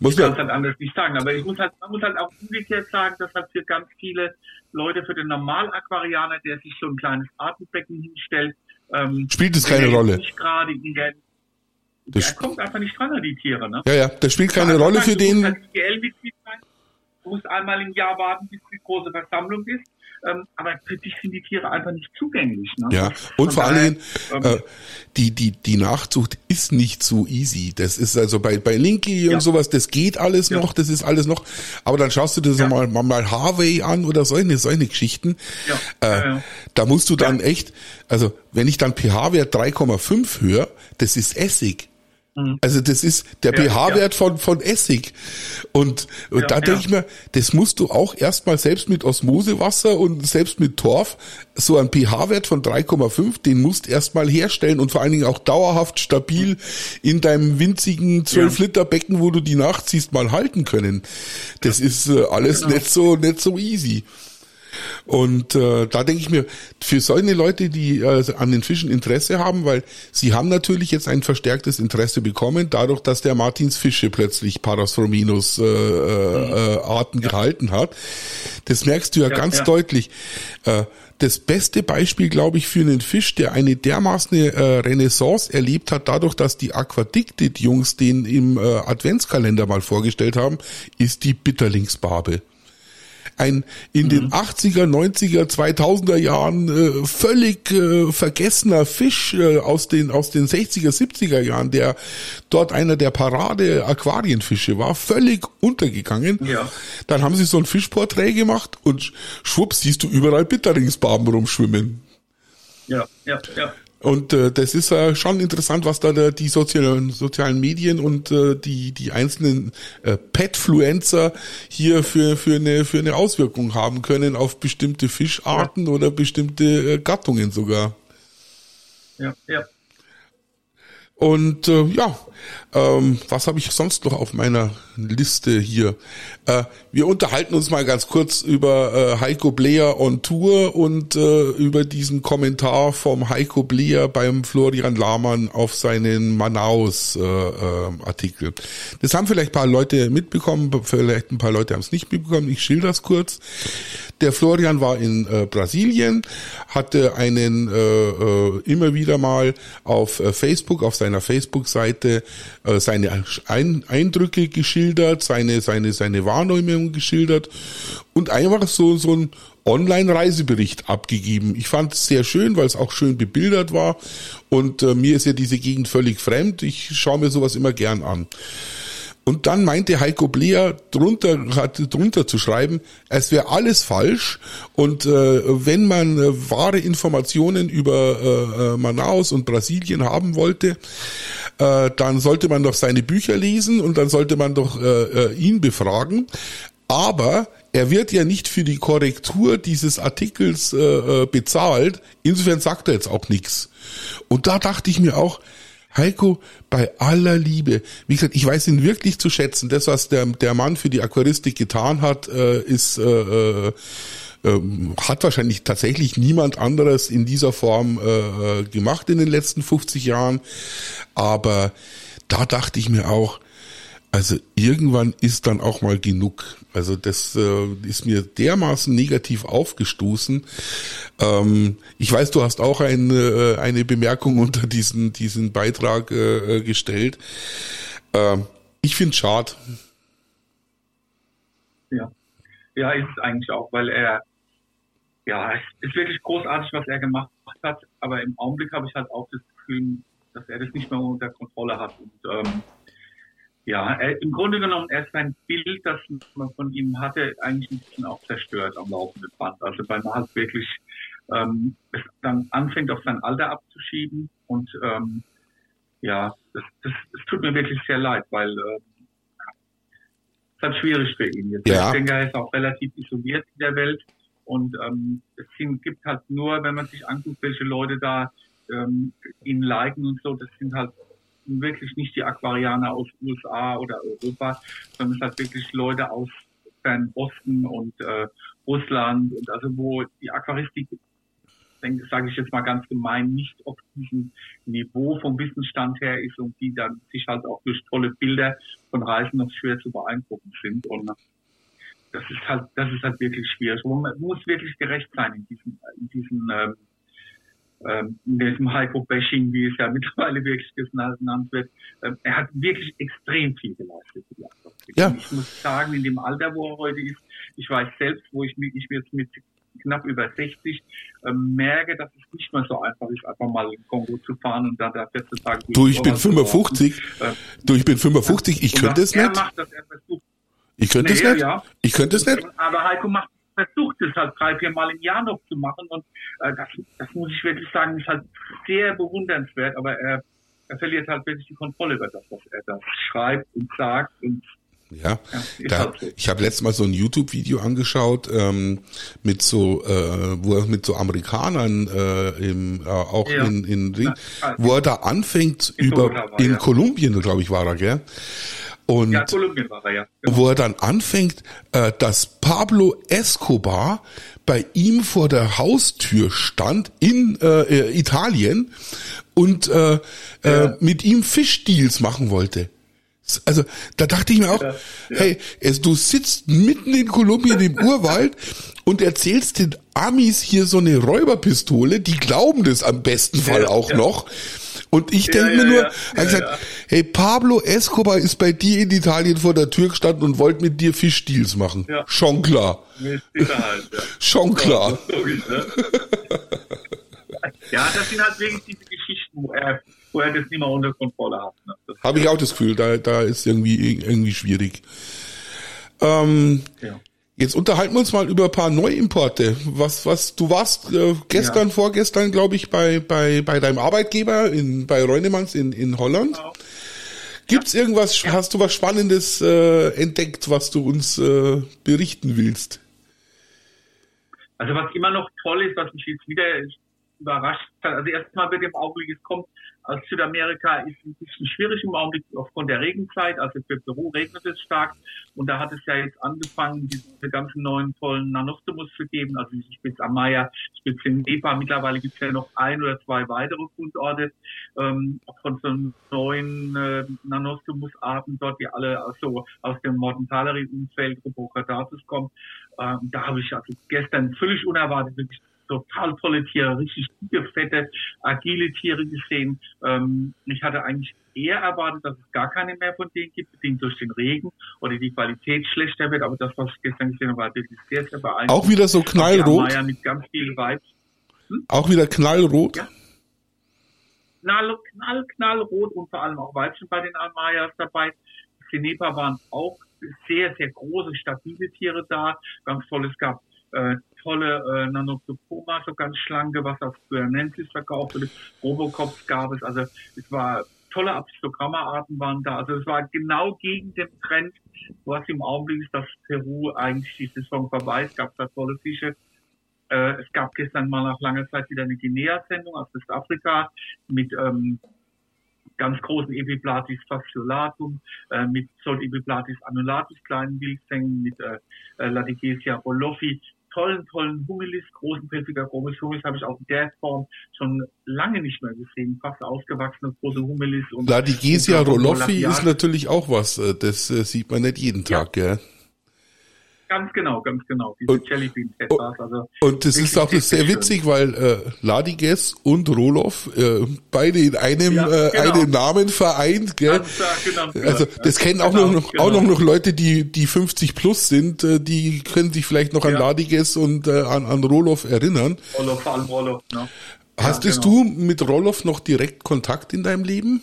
Muss ich kann es halt anders nicht sagen. Aber ich muss halt, man muss halt auch umgekehrt sagen, dass halt für ganz viele Leute, für den Normal-Aquarianer, der sich so ein kleines Artenbecken hinstellt, ähm, spielt es keine Rolle. Nicht gerade in der das kommt einfach nicht dran an die Tiere, ne? Ja, ja, das spielt keine ja, Rolle für den. Halt muss einmal im Jahr warten, bis die große Versammlung ist. Ähm, aber für dich sind die Tiere einfach nicht zugänglich. Ne? Ja, und vor allen Dingen, ähm, äh, die, die, die Nachzucht ist nicht so easy. Das ist also bei, bei Linky ja. und sowas, das geht alles ja. noch, das ist alles noch. Aber dann schaust du dir ja. mal, mal Harvey an oder solche, solche Geschichten. Äh, da musst du dann echt, also wenn ich dann pH-Wert 3,5 höre, das ist Essig. Mhm. Also das ist der ja, pH-Wert ja. von, von Essig. Und, und ja, da denke ich mir, das musst du auch erstmal selbst mit Osmosewasser und selbst mit Torf, so ein pH-Wert von 3,5, den musst erstmal herstellen und vor allen Dingen auch dauerhaft stabil in deinem winzigen 12-Liter-Becken, wo du die nachziehst, mal halten können. Das ist äh, alles genau. nicht so, nicht so easy. Und äh, da denke ich mir, für solche Leute, die äh, an den Fischen Interesse haben, weil sie haben natürlich jetzt ein verstärktes Interesse bekommen, dadurch, dass der Martins Fische plötzlich Parasrominus äh, äh, Arten ja. gehalten hat. Das merkst du ja, ja ganz ja. deutlich. Äh, das beste Beispiel, glaube ich, für einen Fisch, der eine dermaßen äh, Renaissance erlebt hat, dadurch, dass die Aquadicted-Jungs den im äh, Adventskalender mal vorgestellt haben, ist die Bitterlingsbarbe. Ein in mhm. den 80er, 90er, 2000er Jahren äh, völlig äh, vergessener Fisch äh, aus den aus den 60er, 70er Jahren, der dort einer der Parade Aquarienfische war, völlig untergegangen. Ja. Dann haben sie so ein Fischporträt gemacht und schwupps siehst du überall Bitterlingsbarben rumschwimmen. Ja, ja, ja. Und äh, das ist äh, schon interessant, was da der, die sozialen, sozialen Medien und äh, die, die einzelnen äh, Petfluencer hier für, für, eine, für eine Auswirkung haben können auf bestimmte Fischarten oder bestimmte äh, Gattungen sogar. Ja, ja. Und äh, ja, ähm, was habe ich sonst noch auf meiner Liste hier? Äh, wir unterhalten uns mal ganz kurz über äh, Heiko Bleer on Tour und äh, über diesen Kommentar vom Heiko Bleer beim Florian Lahmann auf seinen Manaus-Artikel. Äh, äh, das haben vielleicht ein paar Leute mitbekommen, vielleicht ein paar Leute haben es nicht mitbekommen. Ich schilder das kurz. Der Florian war in äh, Brasilien, hatte einen äh, äh, immer wieder mal auf äh, Facebook, auf seiner Facebook-Seite äh, seine Ein Eindrücke geschildert, seine, seine, seine Wahrnehmung geschildert und einfach so, so ein Online-Reisebericht abgegeben. Ich fand es sehr schön, weil es auch schön bebildert war und äh, mir ist ja diese Gegend völlig fremd. Ich schaue mir sowas immer gern an. Und dann meinte Heiko Bleer drunter, hat drunter zu schreiben, es wäre alles falsch und äh, wenn man äh, wahre Informationen über äh, äh, Manaus und Brasilien haben wollte, äh, dann sollte man doch seine Bücher lesen und dann sollte man doch äh, äh, ihn befragen. Aber er wird ja nicht für die Korrektur dieses Artikels äh, äh bezahlt. Insofern sagt er jetzt auch nichts. Und da dachte ich mir auch, Heiko, bei aller Liebe, wie gesagt, ich weiß ihn wirklich zu schätzen. Das, was der, der Mann für die Aquaristik getan hat, äh, ist äh, äh, ähm, hat wahrscheinlich tatsächlich niemand anderes in dieser Form äh, gemacht in den letzten 50 Jahren. Aber da dachte ich mir auch, also irgendwann ist dann auch mal genug. Also das äh, ist mir dermaßen negativ aufgestoßen. Ähm, ich weiß, du hast auch ein, äh, eine Bemerkung unter diesen, diesen Beitrag äh, gestellt. Äh, ich finde es schade. Ja. ja, ist es eigentlich auch, weil er, ja, es ist wirklich großartig, was er gemacht hat, aber im Augenblick habe ich halt auch das Gefühl, dass er das nicht mehr unter Kontrolle hat und ähm, ja, er, im Grunde genommen, er ist sein Bild, das man von ihm hatte, eigentlich ein bisschen auch zerstört am laufenden Band. Also weil man halt wirklich ähm, es dann anfängt, auf sein Alter abzuschieben. Und ähm, ja, das, das, das tut mir wirklich sehr leid, weil äh, es ist halt schwierig für ihn jetzt. Ja. Ich denke, er ist auch relativ isoliert in der Welt. Und ähm, es gibt halt nur, wenn man sich anguckt, welche Leute da ähm, ihn liken und so, das sind halt wirklich nicht die Aquarianer aus USA oder Europa, sondern es hat wirklich Leute aus Fernosten und äh, Russland und also wo die Aquaristik, denke, sage ich jetzt mal ganz gemein, nicht auf diesem Niveau vom Wissensstand her ist und die dann sich halt auch durch tolle Bilder von Reisen noch schwer zu beeindrucken sind und das ist halt, das ist halt wirklich schwierig. Man muss wirklich gerecht sein in diesem, in diesem ähm, ähm, in diesem Heiko-Bashing, wie es ja mittlerweile wirklich genannt wird, ähm, er hat wirklich extrem viel geleistet für die. Ja. Ich muss sagen, in dem Alter, wo er heute ist, ich weiß selbst, wo ich, mich ich jetzt mit knapp über 60 ähm, merke, dass es nicht mehr so einfach ist, einfach mal in Kongo zu fahren und dann da 14 Tage... Du, ich bin 55. Äh, du, ich bin 55, ich könnte es nicht. Macht, ich könnte nee, es nicht. Ja. Ich könnte es nicht. Aber Heiko macht versucht es halt drei, vier Mal im Jahr noch zu machen und äh, das, das muss ich wirklich sagen, ist halt sehr bewundernswert, aber er, er verliert halt wirklich die Kontrolle über das, was er da schreibt und sagt und ja, ja da, halt so. ich habe letztes Mal so ein YouTube-Video angeschaut ähm, mit so, äh, wo er mit so Amerikanern äh, im, äh, auch ja. in, in Ring, ja, wo er da anfängt in über war, in Kolumbien, glaube ich, war er, gell? Und ja, Kolumbien war er, ja. Genau. wo er dann anfängt, äh, dass Pablo Escobar bei ihm vor der Haustür stand in äh, Italien und äh, äh ja. mit ihm Fischdeals machen wollte. Also da dachte ich mir auch, ja, ja. hey, es, du sitzt mitten in Kolumbien im Urwald und erzählst den Amis hier so eine Räuberpistole, die glauben das am besten Fall auch noch. Und ich denke Ja, mir ja, nur, ja. er hat gesagt, hey, Pablo Escobar ist bei dir in Italien vor der Tür gestanden und wollte mit dir Fischdeals machen. Ja. Schon klar. Mit Sicherheit, ja. Schon klar. Ja, logisch, ne? ja, das sind halt wirklich diese Geschichten, wo er, wo er das nicht mehr unter Kontrolle hat. Ne? Habe ich auch das Gefühl, da, da ist irgendwie, irgendwie schwierig. Ähm, ja. Jetzt unterhalten wir uns mal über ein paar Neuimporte. Was, was, du warst äh, gestern, Ja. vorgestern, glaube ich, bei, bei, bei deinem Arbeitgeber in, bei Reunemanns in, in Holland. Genau. Gibt's irgendwas, hast du was Spannendes äh, entdeckt, was du uns äh, berichten willst? Also was immer noch toll ist, was mich jetzt wieder überrascht hat, also erstmal mit dem Augenblick, es kommt aus Südamerika, ist ein bisschen schwierig im Augenblick aufgrund der Regenzeit, also für Peru regnet es stark. Und da hat es ja jetzt angefangen, diese ganzen neuen tollen Nanostomus zu geben, also die Spitz Amaya, Spitz Nepa, mittlerweile gibt es ja noch ein oder zwei weitere Fundorte ähm, von so neuen äh, Nanostomus-Arten dort, die alle aus, so aus dem Mortentaleri-Umfeld Rubocadatus kommen. Ähm, da habe ich also gestern völlig unerwartet wirklich total tolle Tiere, richtig dicke, fette, agile Tiere gesehen. Ähm, ich hatte eigentlich eher erwartet, dass es gar keine mehr von denen gibt, bedingt durch den Regen oder die Qualität schlechter wird. Aber das, was ich gestern gesehen habe, war wirklich sehr, sehr beeindruckend. Auch wieder so knallrot? Amaya mit ganz viel Vibes. Auch wieder knallrot? Ja. Knall, knall, knallrot und vor allem auch Weibchen bei den Amayas dabei. Die Nepa waren auch sehr, sehr große, stabile Tiere da. Ganz toll, es gab äh, tolle äh, Nanotopoma, so ganz schlanke, was auf Guernensis verkauft wurde. Robocops gab es, also es war tolle Abstogramma-Arten waren da. Also es war genau gegen den Trend, was im Augenblick ist, dass Peru eigentlich die Saison vorbei ist. Es da tolle Fische. Äh, es gab gestern mal nach langer Zeit wieder eine Guinea-Sendung aus Westafrika mit ähm, ganz großen Epiplatis fasciolatum, äh, mit Sol Epiplatis annulatus, kleinen Wildfängen, mit äh, äh, Latigesia rolofi, tollen, tollen Humilis, großen Pelziger Chromis Humilis habe ich auch in der Form schon lange nicht mehr gesehen, fast ausgewachsene große Humilis. Und Ladigesia roloffi ist natürlich auch was, äh, das äh, sieht man nicht jeden Ja. Tag, gell? Ganz genau, ganz genau, diese Und- Jellybean Tetras, also Und das ist auch sehr witzig, weil äh, Ladiges und Roloff äh, beide in einem Ja, äh, genau. einem Namen vereint, gell? genannt. Also wird, das ja. kennen auch Genau, noch, genau. auch noch Leute, die die 50 plus sind, äh, die können sich vielleicht noch an Ja. Ladiges und äh, an, an Roloff erinnern. Roloff, vor allem Roloff, ne? Hastest genau. du mit Roloff noch direkt Kontakt in deinem Leben?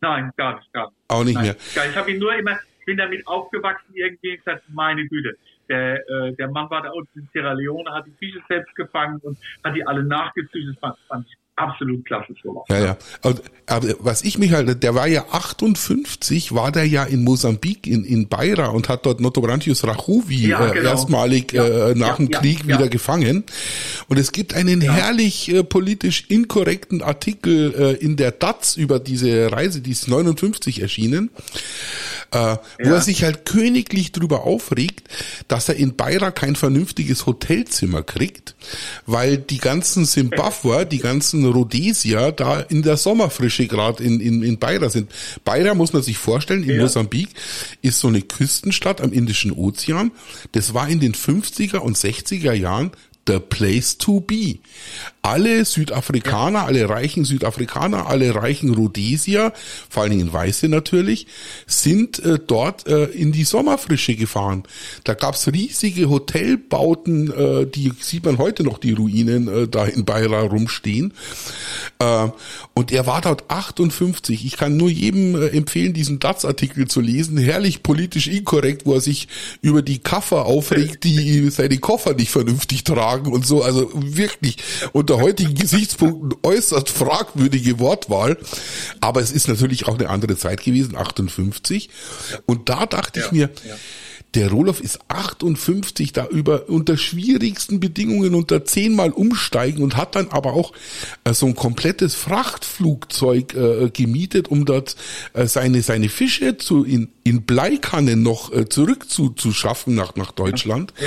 Nein, gar nicht, gar nicht. Auch nicht Nein, mehr. Ich habe ihn nur immer, ich bin damit aufgewachsen irgendwie gesagt, meine Güte. Der, äh, der Mann war da unten in Sierra Leone, hat die Fische selbst gefangen und hat die alle nachgezüchtet. Das fand, fand ich absolut klasse so. Ja, ja. Aber, aber was ich mich halt, der war ja 58, war der ja in Mosambik, in, in Beira und hat dort Notobrantius rachuvi Ja, äh, genau. erstmalig Ja, äh, nach ja, dem Krieg wieder gefangen. Und es gibt einen herrlich äh, politisch inkorrekten Artikel äh, in der DATS über diese Reise, die ist 59 erschienen, äh, wo er sich halt königlich drüber aufregt, dass er in Beira kein vernünftiges Hotelzimmer kriegt, weil die ganzen Zimbabwer, die ganzen Rhodesier da in der Sommerfrische gerade in, in, in Beira sind. Beira muss man sich vorstellen, in Ja. Mosambik ist so eine Küstenstadt am Indischen Ozean. Das war in den 50er und 60er Jahren the place to be. Alle Südafrikaner, alle reichen Südafrikaner, alle reichen Rhodesier, vor allen Dingen Weiße natürlich, sind äh, dort äh, in die Sommerfrische gefahren. Da gab's riesige Hotelbauten, äh, die sieht man heute noch, die Ruinen äh, da in Beira rumstehen. Äh, und er war dort 58. Ich kann nur jedem äh, empfehlen, diesen DATS-Artikel zu lesen. Herrlich politisch inkorrekt, wo er sich über die Kaffer aufregt, die seine Koffer nicht vernünftig tragen und so. Also wirklich unter heutigen Gesichtspunkten äußerst fragwürdige Wortwahl. Aber es ist natürlich auch eine andere Zeit gewesen, 58. Und da dachte ich Ja, mir, ja. der Roloff ist 58, da über unter schwierigsten Bedingungen unter zehnmal umsteigen und hat dann aber auch äh, so ein komplettes Frachtflugzeug äh, gemietet, um dort äh, seine seine Fische zu in in Bleikannen noch äh, zurück zu, zu schaffen nach nach Deutschland. Ja,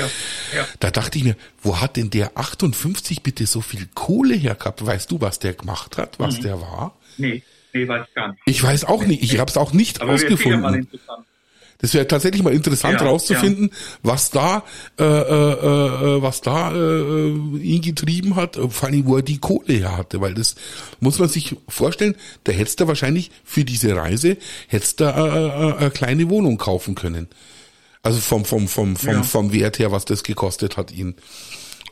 ja. Da dachte ich mir, wo hat denn der 58 bitte so viel Kohle hergehabt? Weißt du, was der gemacht hat, Mhm. was der war? Nee, nee, weiß ich gar nicht. Ich weiß auch nicht. Ich habe es auch nicht Aber wäre sicher mal ausgefunden. interessant. Das wäre tatsächlich mal interessant ja, rauszufinden, ja. was da, äh, äh, äh, was da äh, ihn getrieben hat, vor allem wo er die Kohle her hatte, weil das muss man sich vorstellen, da hättest du wahrscheinlich für diese Reise hättest du äh, äh, eine kleine Wohnung kaufen können. Also vom vom vom vom ja. vom Wert her, was das gekostet hat ihn.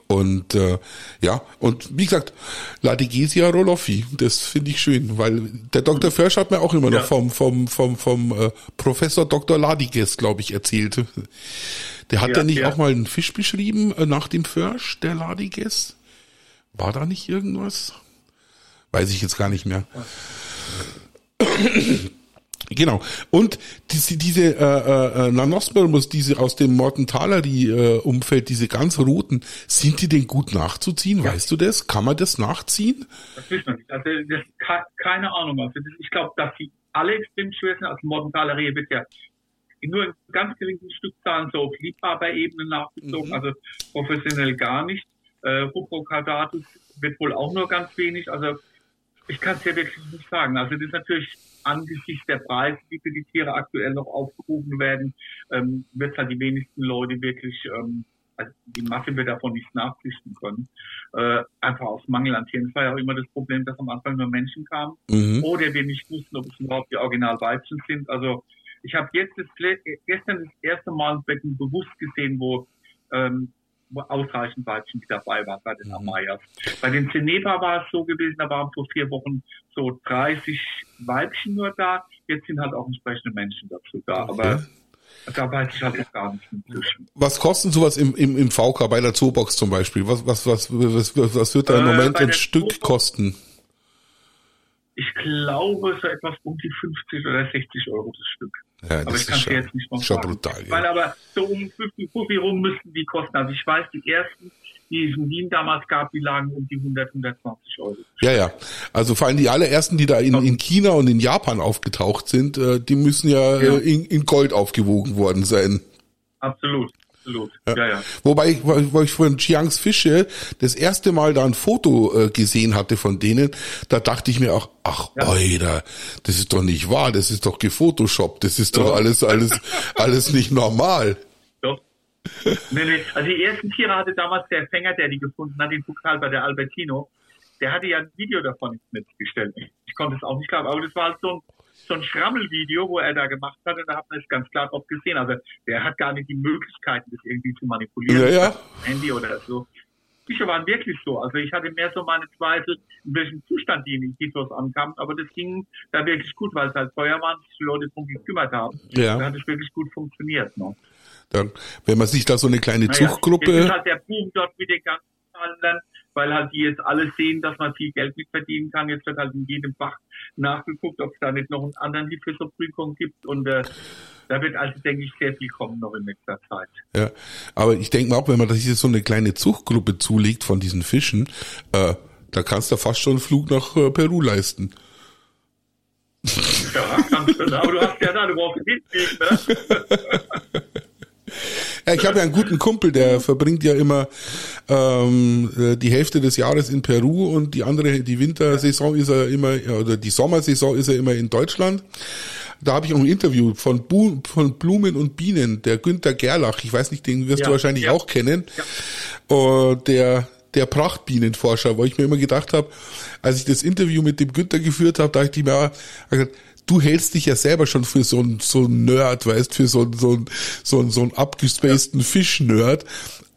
Und äh, ja, und wie gesagt, Ladigesia Roloffi, das finde ich schön, weil der Dr. Försch hat mir auch immer ja. noch vom vom vom vom äh, Professor Dr. Ladiges, glaube ich, erzählt. Der hat ja, ja nicht ja. auch mal einen Fisch beschrieben äh, nach dem Försch, der Ladiges? War da nicht irgendwas? Weiß ich jetzt gar nicht mehr. Genau. Und diese, diese äh, äh, Nanospermus, diese aus dem Mortenthaleri-Umfeld, äh, diese ganz roten, sind die denn gut nachzuziehen? Ja. Weißt du das? Kann man das nachziehen? Das wissen wir nicht. Also das keine Ahnung. Also ich glaube, dass die alle extrem schwer sind. Also Mortenthaleri wird ja nur in ganz geringen Stückzahlen so auf Liebhaberebene nachgezogen, mhm. also professionell gar nicht. Äh, Ruprocardatus wird wohl auch nur ganz wenig. Also ich kann es ja wirklich nicht sagen. Also das ist natürlich angesichts der Preise, die für die Tiere aktuell noch aufgerufen werden, ähm, wird halt die wenigsten Leute wirklich, ähm, also die Masse wird davon nicht nachrichten können. Äh, einfach aus Mangel an Tieren. Das war ja auch immer das Problem, dass am Anfang nur Menschen kamen mhm. oder wir nicht wussten, ob es überhaupt die Originalweibchen sind. Also ich habe jetzt das, gestern das erste Mal ein Becken bewusst gesehen, wo ähm, ausreichend Weibchen die dabei waren bei den mhm. Amayas. Bei den Zeneba war es so gewesen, da waren vor vier Wochen so 30 Weibchen nur da. Jetzt sind halt auch entsprechende Menschen dazu da. Aber da weiß ich halt gar nicht inzwischen. Was kosten sowas im, im, im VK bei der Zoobox zum Beispiel? Was, was, was, was, was wird da im äh, Moment ein Stück kosten? Ich glaube so etwas um die 50 oder 60 Euro das Stück. Ja, aber ich kann es jetzt nicht schon sagen. brutal. Ja. Weil aber so um 50 Fuffi rum müssten die kosten. Also ich weiß, die ersten, die es in Wien damals gab, die lagen um die 100, 120 Euro. Ja, ja. Also vor allem die allerersten, die da in, in China und in Japan aufgetaucht sind, äh, die müssen ja, ja. Äh, in, in Gold aufgewogen worden sein. Absolut. Absolut. Ja. ja, ja. Wobei ich, wo ich von Chiangs Fische das erste Mal da ein Foto äh, gesehen hatte von denen, da dachte ich mir auch, ach, ja. Oida, das ist doch nicht wahr, das ist doch gefotoshoppt, das ist doch, doch alles, alles, alles nicht normal. Doch. Nee, nee. Also die ersten Tiere hatte damals der Fänger, der die gefunden hat, den Pokal bei der Albertino, der hatte ja ein Video davon ins Netz gestellt. Ich konnte es auch nicht glauben, aber das war halt so ein so ein Schrammelvideo, wo er da gemacht hat, und da hat man es ganz klar drauf gesehen. Also der hat gar nicht die Möglichkeiten, das irgendwie zu manipulieren. Ja, ja. Handy oder so. Fische waren wirklich so. Also ich hatte mehr so meine Zweifel, in welchem Zustand die in Kitos ankamen, aber das ging da wirklich gut, weil es halt Feuer waren, sich die Leute drum gekümmert haben. Ja. Da hat es wirklich gut funktioniert. Ne? Dann, wenn man sich da so eine kleine naja, Zuchtgruppe... Jetzt ist halt der Boom dort mit den ganzen anderen weil halt die jetzt alle sehen, dass man viel Geld mit verdienen kann. Jetzt wird halt in jedem Fach nachgeguckt, ob es da nicht noch einen anderen Prüfung gibt und äh, da wird also, denke ich, sehr viel kommen noch in nächster Zeit. Ja, aber ich denke mal auch, wenn man sich jetzt so eine kleine Zuchtgruppe zulegt von diesen Fischen, äh, da kannst du fast schon einen Flug nach äh, Peru leisten. Ja, kannst du, aber du hast ja da, du brauchst Hinweg, ne? Ja, ich habe ja einen guten Kumpel, der verbringt ja immer ähm, äh, die Hälfte des Jahres in Peru und die andere, die Wintersaison ist er immer, oder die Sommersaison ist er immer in Deutschland. Da habe ich auch ein Interview von, Bu von Blumen und Bienen, der Günther Gerlach, ich weiß nicht, den wirst ja, du wahrscheinlich ja. auch kennen. Ja. Uh, der der Prachtbienenforscher, wo ich mir immer gedacht habe, als ich das Interview mit dem Günther geführt habe, dachte ich mir, du hältst dich ja selber schon für so ein, so ein Nerd, weißt, für so ein, so ein, so ein, so ein abgespaceden ja. Fisch-Nerd.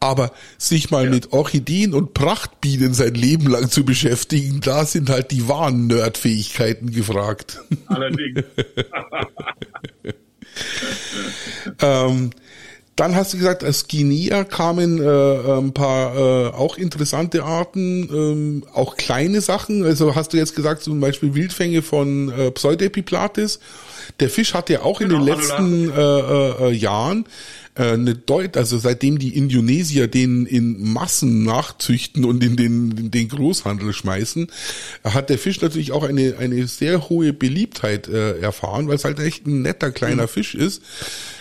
Aber sich mal ja. mit Orchideen und Prachtbienen sein Leben lang zu beschäftigen, da sind halt die wahren Nerdfähigkeiten gefragt. Allerdings. ähm, dann hast du gesagt, als Guinea kamen äh, ein paar äh, auch interessante Arten, ähm, auch kleine Sachen. Also hast du jetzt gesagt, zum Beispiel Wildfänge von äh, Pseudepiplates. Der Fisch hat ja auch genau, in den letzten äh, äh, äh, Jahren äh, eine Deut, also seitdem die Indonesier den in Massen nachzüchten und in den, in den Großhandel schmeißen, hat der Fisch natürlich auch eine, eine sehr hohe Beliebtheit äh, erfahren, weil es halt echt ein netter kleiner mhm. Fisch ist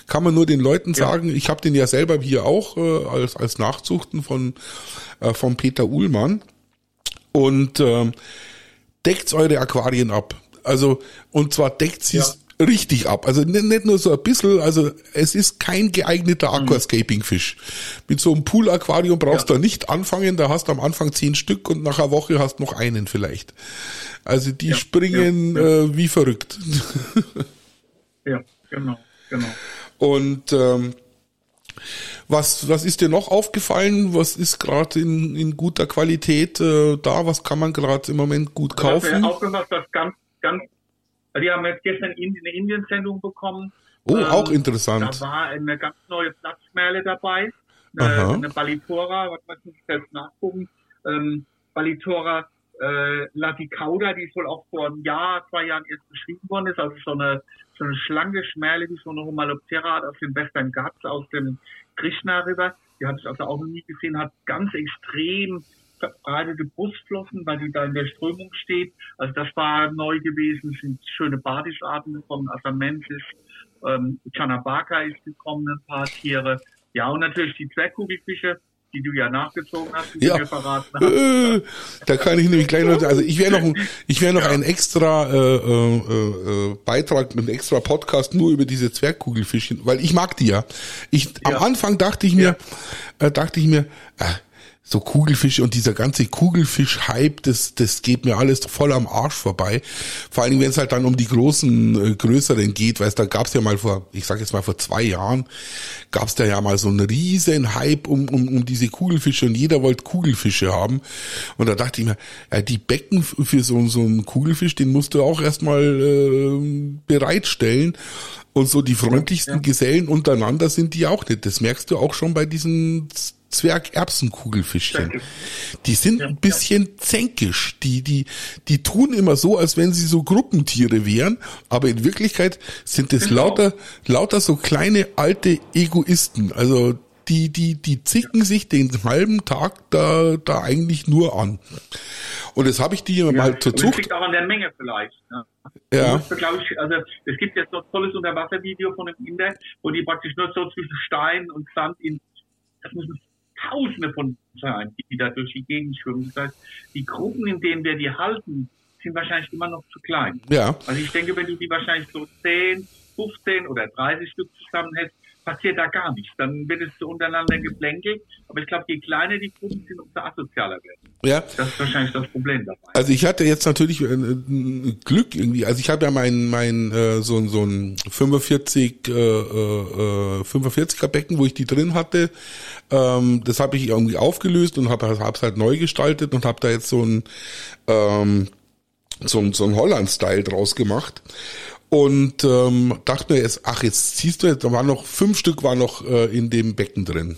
kann man nur den Leuten sagen, ich habe den ja selber hier auch äh, als, als Nachzuchten von, äh, von Peter Uhlmann. Und äh, deckt eure Aquarien ab. Also, und zwar deckt sie es richtig ab. Also nicht nur so ein bisschen, also es ist kein geeigneter Mhm. Aquascaping-Fisch. Mit so einem Pool-Aquarium brauchst Ja. du nicht anfangen, da hast du am Anfang zehn Stück und nach einer Woche hast noch einen vielleicht. Also die Ja, springen ja. Äh, wie verrückt. Ja, genau, genau. Und ähm, was, was ist dir noch aufgefallen? Was ist gerade in, in guter Qualität äh, da? Was kann man gerade im Moment gut Ich habe kaufen? aufgefasst, dass ganz, ganz, die haben jetzt gestern eine Indien-Sendung bekommen. Oh, Ähm, auch Da interessant. war eine ganz neue Platzschmerle dabei, Aha. eine, eine Balitora, was man sich selbst nachgucken, ähm, Balitora äh, Laticauda, die wohl auch vor einem Jahr, zwei Jahren erst beschrieben worden ist, also so eine, so eine schlanke Schmerle, wie so eine Homaloptera Art aus dem Western Ghats, aus dem Krishna River. Die habe ich also auch noch nie gesehen, hat ganz extrem verbreitete Brustflossen, weil die da in der Strömung steht. Also das war neu gewesen, sind schöne Badischarten gekommen, Asamensis, ähm, Chanabaka ist gekommen, ein paar Tiere. Ja, und natürlich die Zwergkugelfische, die du ja nachgezogen hast, die Ja. du mir verraten hast. Äh, da kann ich nämlich gleich noch, also ich wäre noch, ein, ich wäre noch ein extra äh, äh, äh, Beitrag, ein extra Podcast nur über diese Zwergkugelfischchen, weil ich mag die ja. Ich am Ja. Anfang dachte ich mir, äh, dachte ich mir, äh, so Kugelfische und dieser ganze Kugelfisch-Hype, das, das geht mir alles voll am Arsch vorbei. Vor allen Dingen, wenn es halt dann um die großen, äh, größeren geht, weißt, da gab's ja mal vor, ich sag jetzt mal vor zwei Jahren, gab's da ja mal so einen riesen Hype um, um, um diese Kugelfische und jeder wollte Kugelfische haben. Und da dachte ich mir, ja, die Becken für so, so einen Kugelfisch, den musst du auch erstmal äh, bereitstellen. Und so die freundlichsten Ja. Gesellen untereinander sind die auch nicht. Das merkst du auch schon bei diesen Zwergerbsenkugelfischchen. Die sind ein bisschen zänkisch. Die, die, die tun immer so, als wenn sie so Gruppentiere wären, aber in Wirklichkeit sind es Genau. lauter, lauter so kleine alte Egoisten. Also die, die, die zicken sich den halben Tag da, da eigentlich nur an. Und das habe ich dir mal zur und das Zucht. liegt auch an der Menge vielleicht. Ne? Ja. Musst, ich, also es gibt jetzt so ein tolles Unterwasservideo von einem Inder, wo die praktisch nur so zwischen Stein und Sand in, das müssen Tausende von sein, die da durch die Gegend schwimmen. Das heißt, die Gruppen, in denen wir die halten, sind wahrscheinlich immer noch zu klein. Ja. Also ich denke, wenn du die wahrscheinlich so 10, 15 oder 30 Stück zusammenhältst, passiert da gar nichts. Dann wird es so untereinander geblänkelt. Aber ich glaube, je kleiner die Gruppen sind, umso asozialer werden. Ja. Das ist wahrscheinlich das Problem dabei. Also ich hatte jetzt natürlich äh, äh, Glück irgendwie. Also ich habe ja mein mein äh, so ein so ein 45 äh, äh, 45er Becken, wo ich die drin hatte. Ähm, das habe ich irgendwie aufgelöst und habe es halt neu gestaltet und habe da jetzt so ein ähm, so so ein Holland-Style draus gemacht. Und ähm, dachte mir jetzt, ach jetzt siehst du, da waren noch fünf Stück waren noch äh, in dem Becken drin.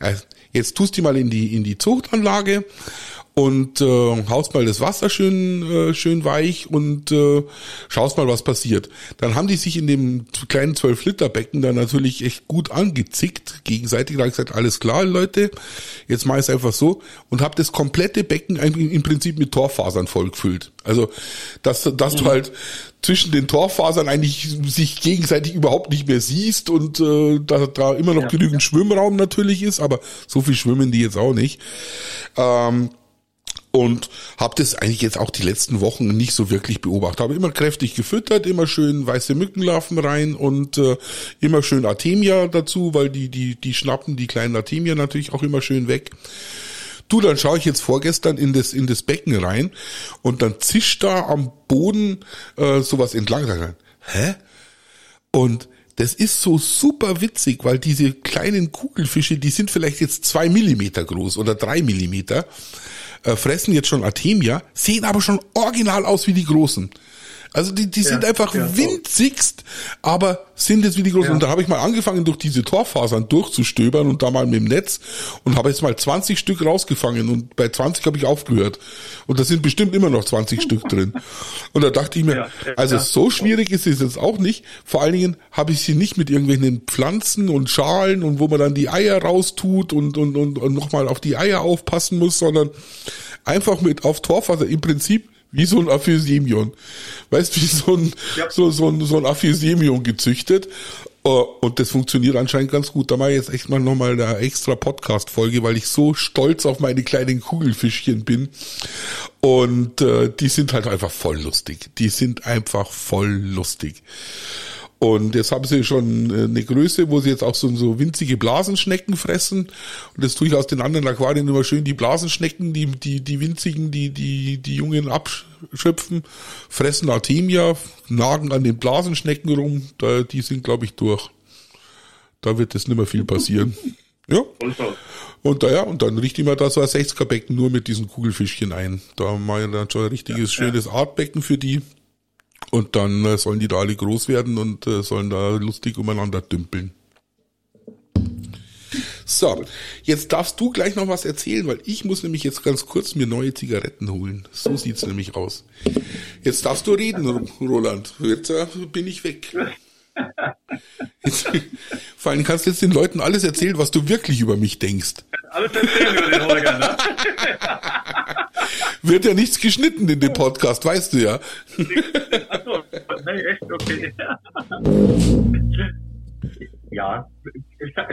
Äh, jetzt tust die mal in die in die Zuchtanlage und äh, haust mal das Wasser schön äh, schön weich und äh, schaust mal, was passiert. Dann haben die sich in dem kleinen 12 Liter Becken dann natürlich echt gut angezickt gegenseitig. Da hab ich gesagt, alles klar, Leute, jetzt mach ich es einfach so und habe das komplette Becken im Prinzip mit Torfasern vollgefüllt. Also dass dass du halt zwischen den Torfasern eigentlich sich gegenseitig überhaupt nicht mehr siehst und äh, da, da immer noch Ja. genügend Schwimmraum natürlich ist, aber so viel schwimmen die jetzt auch nicht. Ähm, und habe das eigentlich jetzt auch die letzten Wochen nicht so wirklich beobachtet. Habe immer kräftig gefüttert, immer schön weiße Mückenlarven rein und äh, immer schön Artemia dazu, weil die die die schnappen die kleinen Artemia natürlich auch immer schön weg. Du, dann schaue ich jetzt vorgestern in das in das Becken rein und dann zischt da am Boden äh, sowas entlang. Hä? Und das ist so super witzig, weil diese kleinen Kugelfische, die sind vielleicht jetzt zwei Millimeter groß oder drei Millimeter, äh, fressen jetzt schon Artemia, sehen aber schon original aus wie die großen. Also die, die sind einfach ja, winzigst, aber sind jetzt wie die großen. Ja. Und da habe ich mal angefangen, durch diese Torfasern durchzustöbern und da mal mit dem Netz und habe jetzt mal 20 Stück rausgefangen und bei 20 habe ich aufgehört. Und da sind bestimmt immer noch 20 Stück drin. Und da dachte ich mir, Ja, ja, also ja. so schwierig ist es jetzt auch nicht. Vor allen Dingen habe ich sie nicht mit irgendwelchen Pflanzen und Schalen und wo man dann die Eier raustut und, und, und, und nochmal auf die Eier aufpassen muss, sondern einfach mit auf Torfaser im Prinzip wie so ein Aphysemion. Weißt wie so ein, Ja. so, so ein, so ein Aphysemion gezüchtet. Uh, und das funktioniert anscheinend ganz gut. Da mache ich jetzt echt mal nochmal eine extra Podcast-Folge, weil ich so stolz auf meine kleinen Kugelfischchen bin. Und äh, die sind halt einfach voll lustig. Die sind einfach voll lustig. Und jetzt haben sie schon äh, eine Größe, wo sie jetzt auch so, so winzige Blasenschnecken fressen. Und das tue ich aus den anderen Aquarien immer schön die Blasenschnecken, die, die, die winzigen, die, die, die Jungen abschöpfen, fressen Artemia, nagen an den Blasenschnecken rum. Da, die sind, glaube ich, durch. Da wird jetzt nicht mehr viel passieren. Ja. Und da, ja, und dann richte ich mir da so ein 60er Becken nur mit diesen Kugelfischchen ein. Da mache ich dann schon ein richtiges, schönes Artbecken für die. Und dann äh, sollen die da alle groß werden und äh, sollen da lustig umeinander dümpeln. So, jetzt darfst du gleich noch was erzählen, weil ich muss nämlich jetzt ganz kurz mir neue Zigaretten holen. So sieht's nämlich aus. Jetzt darfst du reden, Roland. Jetzt äh, bin ich weg. Jetzt, vor allem kannst du jetzt den Leuten alles erzählen, was du wirklich über mich denkst. Alles erzählen über den Holger, ne? Wird ja nichts geschnitten in dem Podcast, weißt du ja. Nee, echt, okay. Ja,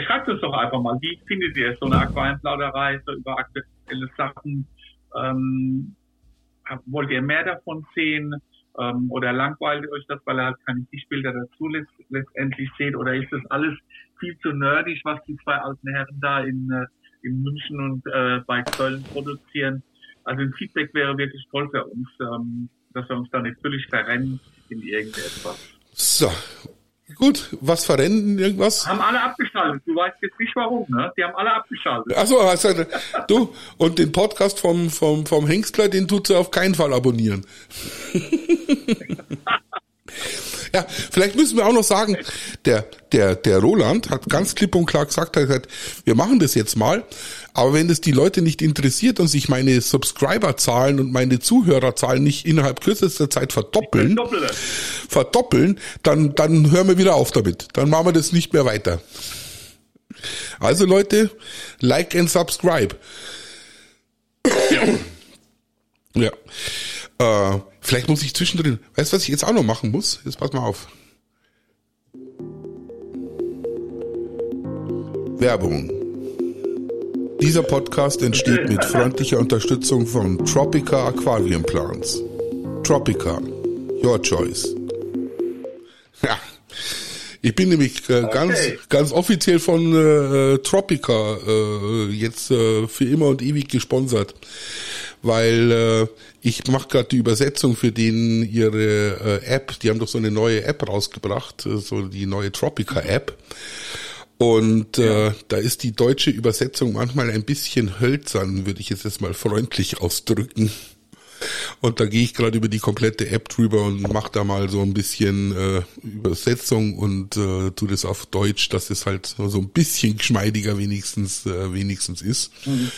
schreibt uns doch einfach mal, wie findet ihr so eine Aquarienplauderei, so über aktuelle Sachen? Ähm, wollt ihr mehr davon sehen? Ähm, oder langweilt euch das, weil ihr halt keine Tischbilder dazu letztendlich seht? Oder ist das alles viel zu nerdig, was die zwei alten Herren da in, äh, in München und äh, bei Köln produzieren? Also ein Feedback wäre wirklich toll für uns, ähm, dass wir uns da nicht völlig verrennen in irgendetwas. So. Gut, was verrennen irgendwas? Haben alle abgeschaltet. Du weißt jetzt nicht warum, ne? Die haben alle abgeschaltet. Achso, also, du, und den Podcast vom, vom, vom Hengstler, den tut sie auf keinen Fall abonnieren. Ja, vielleicht müssen wir auch noch sagen, der, der, der Roland hat ganz klipp und klar gesagt, er hat gesagt, wir machen das jetzt mal, aber wenn es die Leute nicht interessiert und sich meine Subscriber-Zahlen und meine Zuhörerzahlen nicht innerhalb kürzester Zeit verdoppeln, verdoppeln, dann, dann hören wir wieder auf damit. Dann machen wir das nicht mehr weiter. Also Leute, like and subscribe. Ja. ja. Äh, Vielleicht muss ich zwischendrin, weißt du, was ich jetzt auch noch machen muss? Jetzt pass mal auf. Werbung. Dieser Podcast entsteht mit freundlicher Unterstützung von Tropica Aquarium Plants. Tropica, your choice. Ja, ich bin nämlich äh, ganz, okay. ganz offiziell von äh, Tropica äh, jetzt äh, für immer und ewig gesponsert weil äh, ich mache gerade die Übersetzung für den ihre äh, App. Die haben doch so eine neue App rausgebracht, äh, so die neue Tropica App. Und äh, da ist die deutsche Übersetzung manchmal ein bisschen hölzern, würde ich jetzt erstmal freundlich ausdrücken. Und da gehe ich gerade über die komplette App drüber und mache da mal so ein bisschen äh, Übersetzung und äh, tu das auf Deutsch, dass es halt so ein bisschen geschmeidiger wenigstens äh, wenigstens ist. Mhm.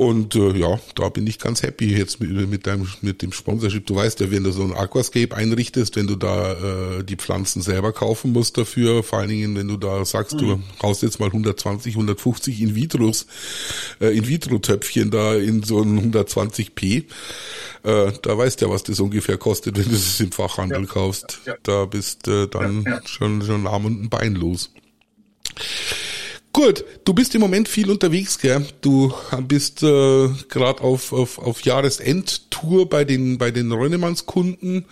Und äh, ja, da bin ich ganz happy jetzt mit, mit deinem mit dem Sponsorship. Du weißt ja, wenn du so ein Aquascape einrichtest, wenn du da äh, die Pflanzen selber kaufen musst dafür, vor allen Dingen, wenn du da sagst, mhm. du haust jetzt mal 120, 150 in Vitros, äh, in Vitro Töpfchen da in so ein 120p, äh, da weißt du ja, was das ungefähr kostet, wenn du es im Fachhandel ja. kaufst. Ja. Da bist äh, dann ja, schon schon Arm und ein Bein los. Gut, du bist im Moment viel unterwegs, gell? Du bist äh, gerade auf, auf, auf Jahresendtour bei den bei den Rönnemanns-Kunden.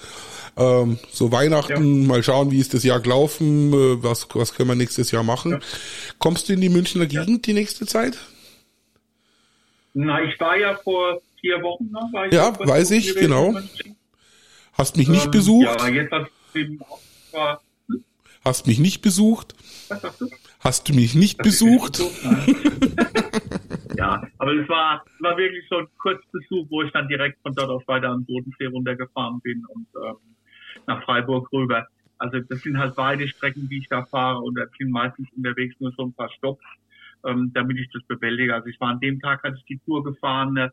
Ähm, so Weihnachten, ja. mal schauen, wie ist das Jahr gelaufen, äh, was, was können wir nächstes Jahr machen. Ja. Kommst du in die Münchner Gegend die nächste Zeit? Na, ich war ja vor vier Wochen noch. War ja, weiß ich, genau. Hast mich nicht ähm, besucht? Ja, jetzt hast du war, hm? Hast mich nicht besucht? Was sagst du? Hast du mich nicht besucht? ja, aber es war, war wirklich so ein Kurzbesuch, wo ich dann direkt von dort aus weiter am Bodensee runtergefahren bin und ähm, nach Freiburg rüber. Also das sind halt weite Strecken, die ich da fahre und da sind meistens unterwegs nur so ein paar Stops, ähm, damit ich das bewältige. Also ich war an dem Tag, hatte ich die Tour gefahren äh,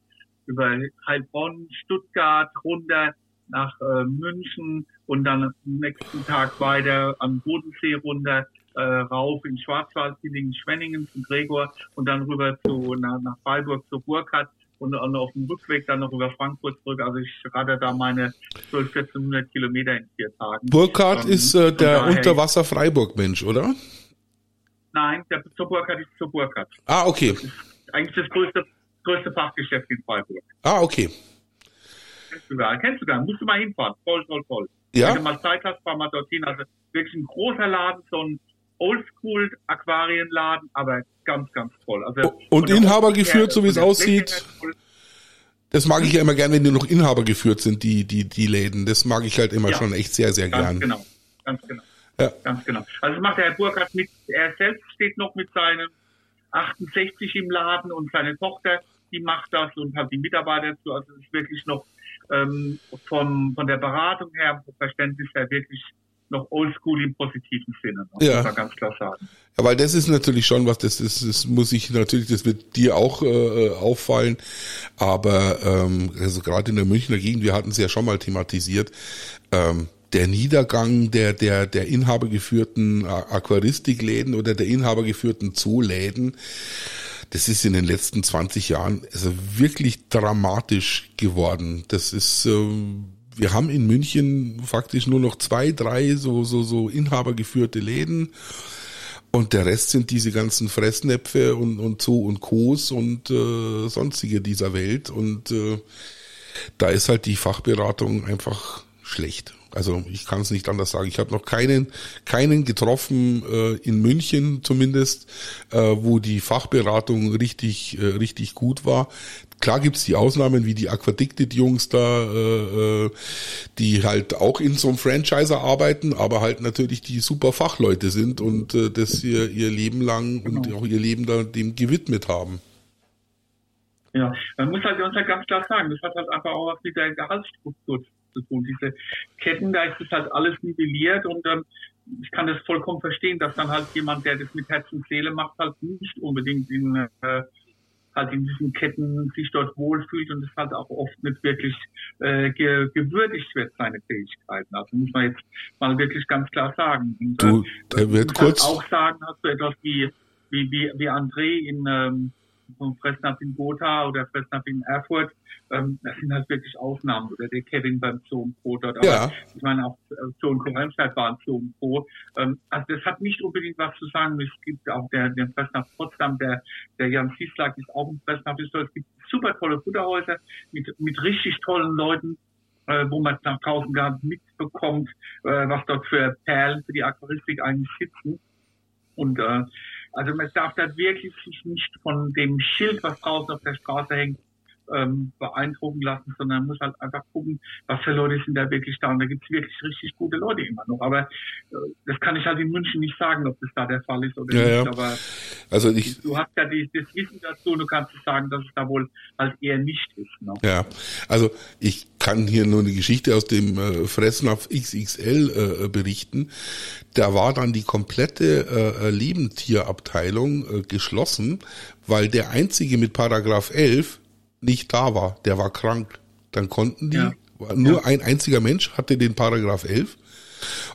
über Heilbronn, Stuttgart, runter nach äh, München und dann am nächsten Tag weiter am Bodensee runter äh, rauf in Schwarzwald, Hillingen, Schwenningen zu Gregor und dann rüber zu nach, nach Freiburg zu Burkhardt und, und auf dem Rückweg dann noch über Frankfurt zurück. Also ich rate da meine 12, 1400 Kilometer in vier Tagen. Burkhardt ähm, ist äh, der Unterwasser-Freiburg-Mensch, oder? Nein, der zur Burkhardt ist zur Burkhardt. Ah, okay. Das eigentlich das größte, größte Fachgeschäft in Freiburg. Ah, okay. Kennst du gar, kennst du gar, musst du mal hinfahren. Voll, voll, voll. Ja. Wenn du mal Zeit hast, fahr mal dorthin. Also wirklich ein großer Laden, so ein Oldschool-Aquarienladen, aber ganz, ganz toll. Also und Inhaber geführt, so wie es aussieht. Das mag ich ja immer gern, wenn die noch Inhaber geführt sind, die, die, die Läden. Das mag ich halt immer ja, schon echt sehr, sehr ganz gern. Genau, ganz genau. Ja. Ganz genau. Also das macht der Herr Burkhardt mit, er selbst steht noch mit seinem 68 im Laden und seine Tochter, die macht das und hat die Mitarbeiter dazu. Also es ist wirklich noch ähm, vom, von der Beratung her, vom Verständnis her wirklich noch oldschool im positiven Sinne. Ja. ganz klar sagen. Ja, weil das ist natürlich schon was, das, ist, das muss ich natürlich, das wird dir auch äh, auffallen. Aber ähm, also gerade in der Münchner Gegend, wir hatten es ja schon mal thematisiert, ähm, der Niedergang der, der, der inhabergeführten Aquaristikläden oder der inhabergeführten Zooläden, das ist in den letzten 20 Jahren also wirklich dramatisch geworden. Das ist, ähm, wir haben in München faktisch nur noch zwei, drei so, so, so inhabergeführte Läden. Und der Rest sind diese ganzen Fressnäpfe und, und Zoo und Kos und äh, sonstige dieser Welt. Und äh, da ist halt die Fachberatung einfach schlecht. Also ich kann es nicht anders sagen. Ich habe noch keinen, keinen getroffen äh, in München zumindest, äh, wo die Fachberatung richtig, äh, richtig gut war. Klar gibt's die Ausnahmen wie die Aquadicted-Jungs da, äh, äh, die halt auch in so einem Franchiser arbeiten, aber halt natürlich die super Fachleute sind und äh, das ihr, ihr Leben lang genau. und auch ihr Leben da dem gewidmet haben. Ja, man muss halt uns halt ganz klar sagen, das hat halt einfach auch was mit der Gehaltsstruktur zu tun. Diese Ketten, da ist halt alles nivelliert und ähm, ich kann das vollkommen verstehen, dass dann halt jemand, der das mit Herz und Seele macht, halt nicht unbedingt in äh, halt in diesen Ketten sich dort wohlfühlt und es halt auch oft nicht wirklich äh, ge gewürdigt wird, seine Fähigkeiten. Also muss man jetzt mal wirklich ganz klar sagen. Und, du, äh, der wird halt kurz halt auch sagen, hast du etwas wie wie wie, wie André in ähm, vom Fressnapf in Gotha oder Fressnapf in Erfurt, ähm, das sind halt wirklich Ausnahmen. Oder der Kevin beim Zoo Pro dort. Aber ja. ich meine, auch äh, Zoo und Remscheid war ein Zoo Pro. Ähm, also das hat nicht unbedingt was zu sagen. Es gibt auch der, der Fressnapf Potsdam, der, der Jan Fieslag ist auch ein Fressnapf. Es gibt super tolle Futterhäuser mit, mit richtig tollen Leuten. Äh, wo man nach draußen gar mitbekommt, äh, was dort für Perlen für die Aquaristik eigentlich sitzen. Und äh, also man darf da wirklich sich nicht von dem Schild, was draußen auf der Straße hängt, ähm, beeindrucken lassen, sondern muss halt einfach gucken, was für Leute sind da wirklich da. Und da gibt es wirklich richtig gute Leute immer noch. Aber äh, das kann ich halt in München nicht sagen, ob das da der Fall ist oder ja, nicht. Ja. Aber also ich, du hast ja die, das Wissen dazu und du kannst sagen, dass es da wohl halt eher nicht ist. Ne? Ja, also ich kann hier nur eine Geschichte aus dem äh, Fressnapf XXL äh, berichten. Da war dann die komplette äh, Lebendtierabteilung äh, geschlossen, weil der einzige mit Paragraph 11 nicht da war, der war krank. Dann konnten die, ja. nur ja. ein einziger Mensch hatte den Paragraph 11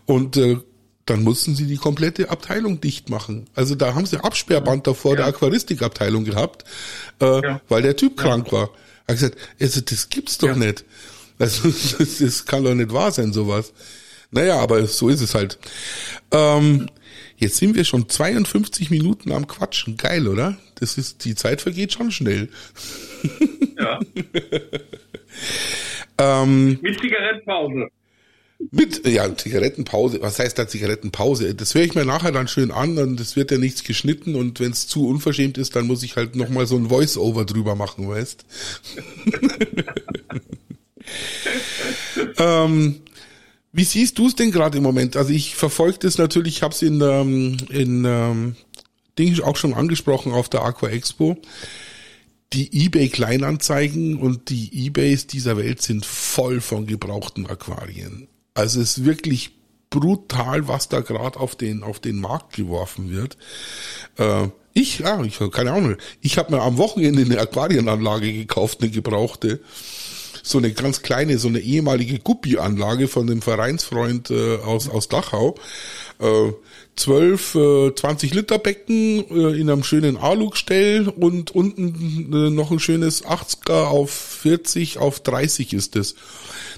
und äh, dann mussten sie die komplette Abteilung dicht machen. Also da haben sie Absperrband davor ja. der Aquaristikabteilung gehabt, äh, ja. weil der Typ krank war. Er hat gesagt, also das gibt's doch nicht. Also das, das, kann doch nicht wahr sein, sowas. Naja, aber so ist es halt. Ähm, jetzt sind wir schon 52 Minuten am Quatschen. Geil, oder? Das ist, die Zeit vergeht schon schnell. Ja. ähm, mit Zigarettenpause. Mit, ja, Zigarettenpause. Was heißt da Zigarettenpause? Das höre ich mir nachher dann schön an und es wird ja nichts geschnitten und wenn es zu unverschämt ist, dann muss ich halt nochmal so ein Voice-Over drüber machen, weißt? ähm, wie siehst du es denn gerade im Moment? Also ich verfolge das natürlich, ich habe es in, ähm, in ähm, Ding auch schon angesprochen auf der Aqua Expo die eBay Kleinanzeigen und die eBays dieser Welt sind voll von gebrauchten Aquarien. Also es ist wirklich brutal, was da gerade auf den auf den Markt geworfen wird. Äh, ich, ja, ich keine Ahnung. Ich habe mir am Wochenende eine Aquarienanlage gekauft, eine gebrauchte. So eine ganz kleine, so eine ehemalige Guppi-Anlage von dem Vereinsfreund äh, aus, aus Dachau. Äh, 12, äh, 20 Liter Becken äh, in einem schönen Alugstell und unten äh, noch ein schönes 80er auf 40 auf 30 ist es.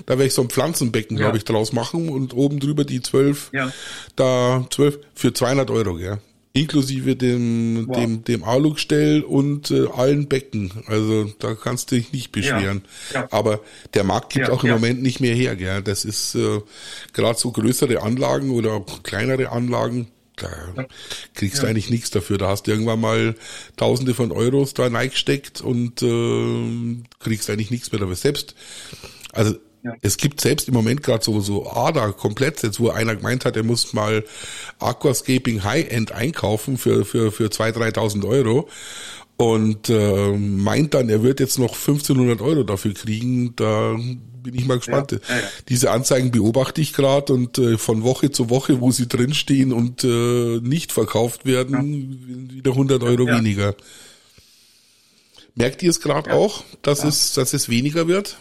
Da werde ich so ein Pflanzenbecken, ja. glaube ich, draus machen und oben drüber die 12, ja. da 12 für 200 Euro, ja inklusive dem wow. dem dem Alugstell und äh, allen Becken. Also da kannst du dich nicht beschweren. Ja, ja. Aber der Markt gibt ja, auch im Moment nicht mehr her. Gell? Das ist äh, gerade so größere Anlagen oder auch kleinere Anlagen. Da kriegst du eigentlich nichts dafür. Da hast du irgendwann mal Tausende von Euros da reingesteckt und äh, kriegst eigentlich nichts mehr dafür. Selbst also ja. Es gibt selbst im Moment gerade so, so ADA komplett jetzt, wo einer gemeint hat, er muss mal Aquascaping High-End einkaufen für, für, für 2.000, 3.000 Euro und äh, meint dann, er wird jetzt noch 1500 Euro dafür kriegen. Da bin ich mal gespannt. Ja, ja, ja. Diese Anzeigen beobachte ich gerade und äh, von Woche zu Woche, wo sie drinstehen und äh, nicht verkauft werden, wieder 100 Euro weniger. Merkt ihr es gerade auch, dass es, dass es weniger wird?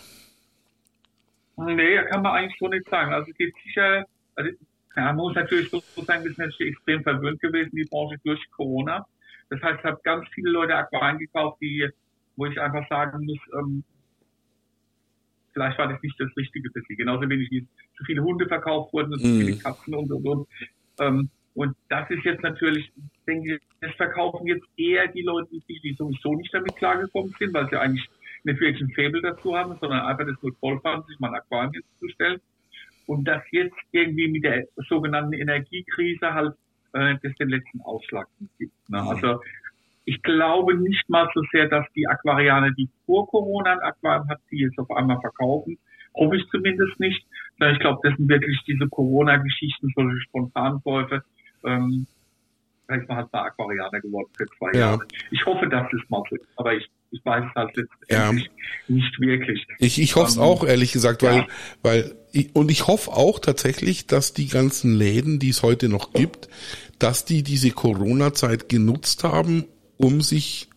Nee, kann man eigentlich so nicht sagen. Also es geht sicher, also ja, man muss natürlich so sagen, wir sind natürlich extrem verwöhnt gewesen, die Branche durch Corona. Das heißt, ich habe ganz viele Leute Aquarien gekauft, die, wo ich einfach sagen muss, ähm, vielleicht war das nicht das Richtige für sie. Genauso wenig wie zu viele Hunde verkauft wurden und zu viele mhm. Katzen und und und. Ähm, und das ist jetzt natürlich, denke ich, das verkaufen jetzt eher die Leute, die sowieso nicht damit klargekommen sind, weil sie eigentlich nicht wirklich ein Faible dazu haben, sondern einfach das nur toll fanden, sich mal ein Aquarium hinzustellen. Und dass jetzt irgendwie mit der sogenannten Energiekrise halt äh, das den letzten Ausschlag gibt. Ne? Mhm. Also ich glaube nicht mal so sehr, dass die Aquarianer, die vor Corona ein Aquarium hat, die jetzt auf einmal verkaufen. Hoffe ich zumindest nicht. Sondern ich glaube, das sind wirklich diese Corona-Geschichten, solche Spontankäufe. Ähm, vielleicht mal halt mal Aquarianer geworden für zwei ja. Jahre. Ich hoffe, dass es mal so ist. Aber ich ich weiß es halt ja. nicht wirklich. Ich, ich hoffe es um, ähm, auch, ehrlich gesagt, weil, ja. weil, ich, und ich hoffe auch tatsächlich, dass die ganzen Läden, die es heute noch gibt, dass die diese Corona-Zeit genutzt haben, um sich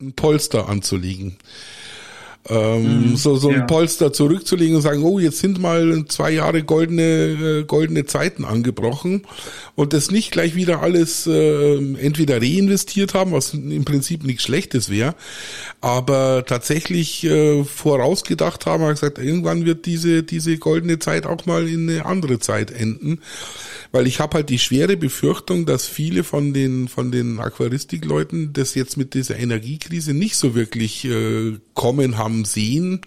ein Polster anzulegen ähm, mhm, so, so ein ja. Polster zurückzulegen und sagen, oh, jetzt sind mal zwei Jahre goldene, äh, goldene Zeiten angebrochen und das nicht gleich wieder alles äh, entweder reinvestiert haben, was im Prinzip nichts Schlechtes wäre, aber tatsächlich äh, vorausgedacht haben, haben gesagt, irgendwann wird diese, diese goldene Zeit auch mal in eine andere Zeit enden weil ich habe halt die schwere Befürchtung, dass viele von den von den Aquaristikleuten das jetzt mit dieser Energiekrise nicht so wirklich äh, kommen haben sehen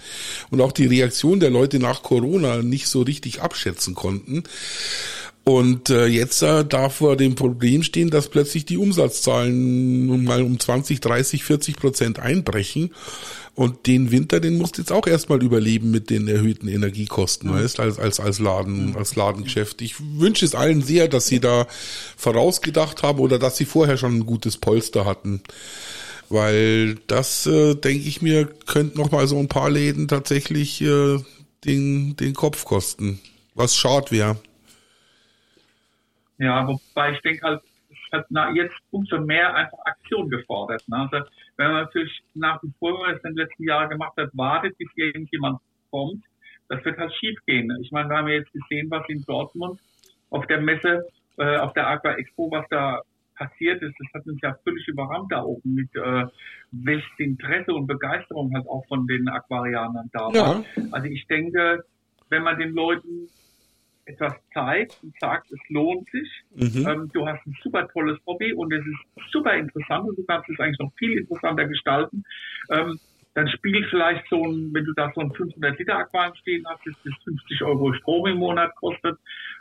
und auch die Reaktion der Leute nach Corona nicht so richtig abschätzen konnten. Und äh, jetzt äh, darf vor dem Problem stehen, dass plötzlich die Umsatzzahlen mal um 20, 30, 40 Prozent einbrechen. Und den Winter, den musst du jetzt auch erstmal überleben mit den erhöhten Energiekosten, mhm. weißt, als, als, als Laden, als Ladengeschäft. Ich wünsche es allen sehr, dass sie da vorausgedacht haben oder dass sie vorher schon ein gutes Polster hatten. Weil das, äh, denke ich mir, könnte noch mal so ein paar Läden tatsächlich äh, den, den Kopf kosten. Was schade wäre. Ja, wobei ich denke halt, hat na, jetzt umso mehr einfach Aktion gefordert. Ne? Also wenn man natürlich nach wie vor, es in den letzten Jahren gemacht hat, wartet, bis irgendjemand kommt, das wird halt schief gehen. Ich meine, wir haben ja jetzt gesehen, was in Dortmund auf der Messe, äh, auf der Aqua Expo, was da passiert ist. Das hat uns ja völlig überrannt da oben mit äh, welches Interesse und Begeisterung halt auch von den Aquarianern da war. Also ich denke, wenn man den Leuten etwas zeigt und sagt, es lohnt sich. Mhm. Ähm, du hast ein super tolles Hobby und es ist super interessant und du kannst es eigentlich noch viel interessanter gestalten. Ähm, dann spielt vielleicht so ein, wenn du da so ein 500 Liter Aquarium stehen hast, das das 50 Euro Strom im Monat kostet,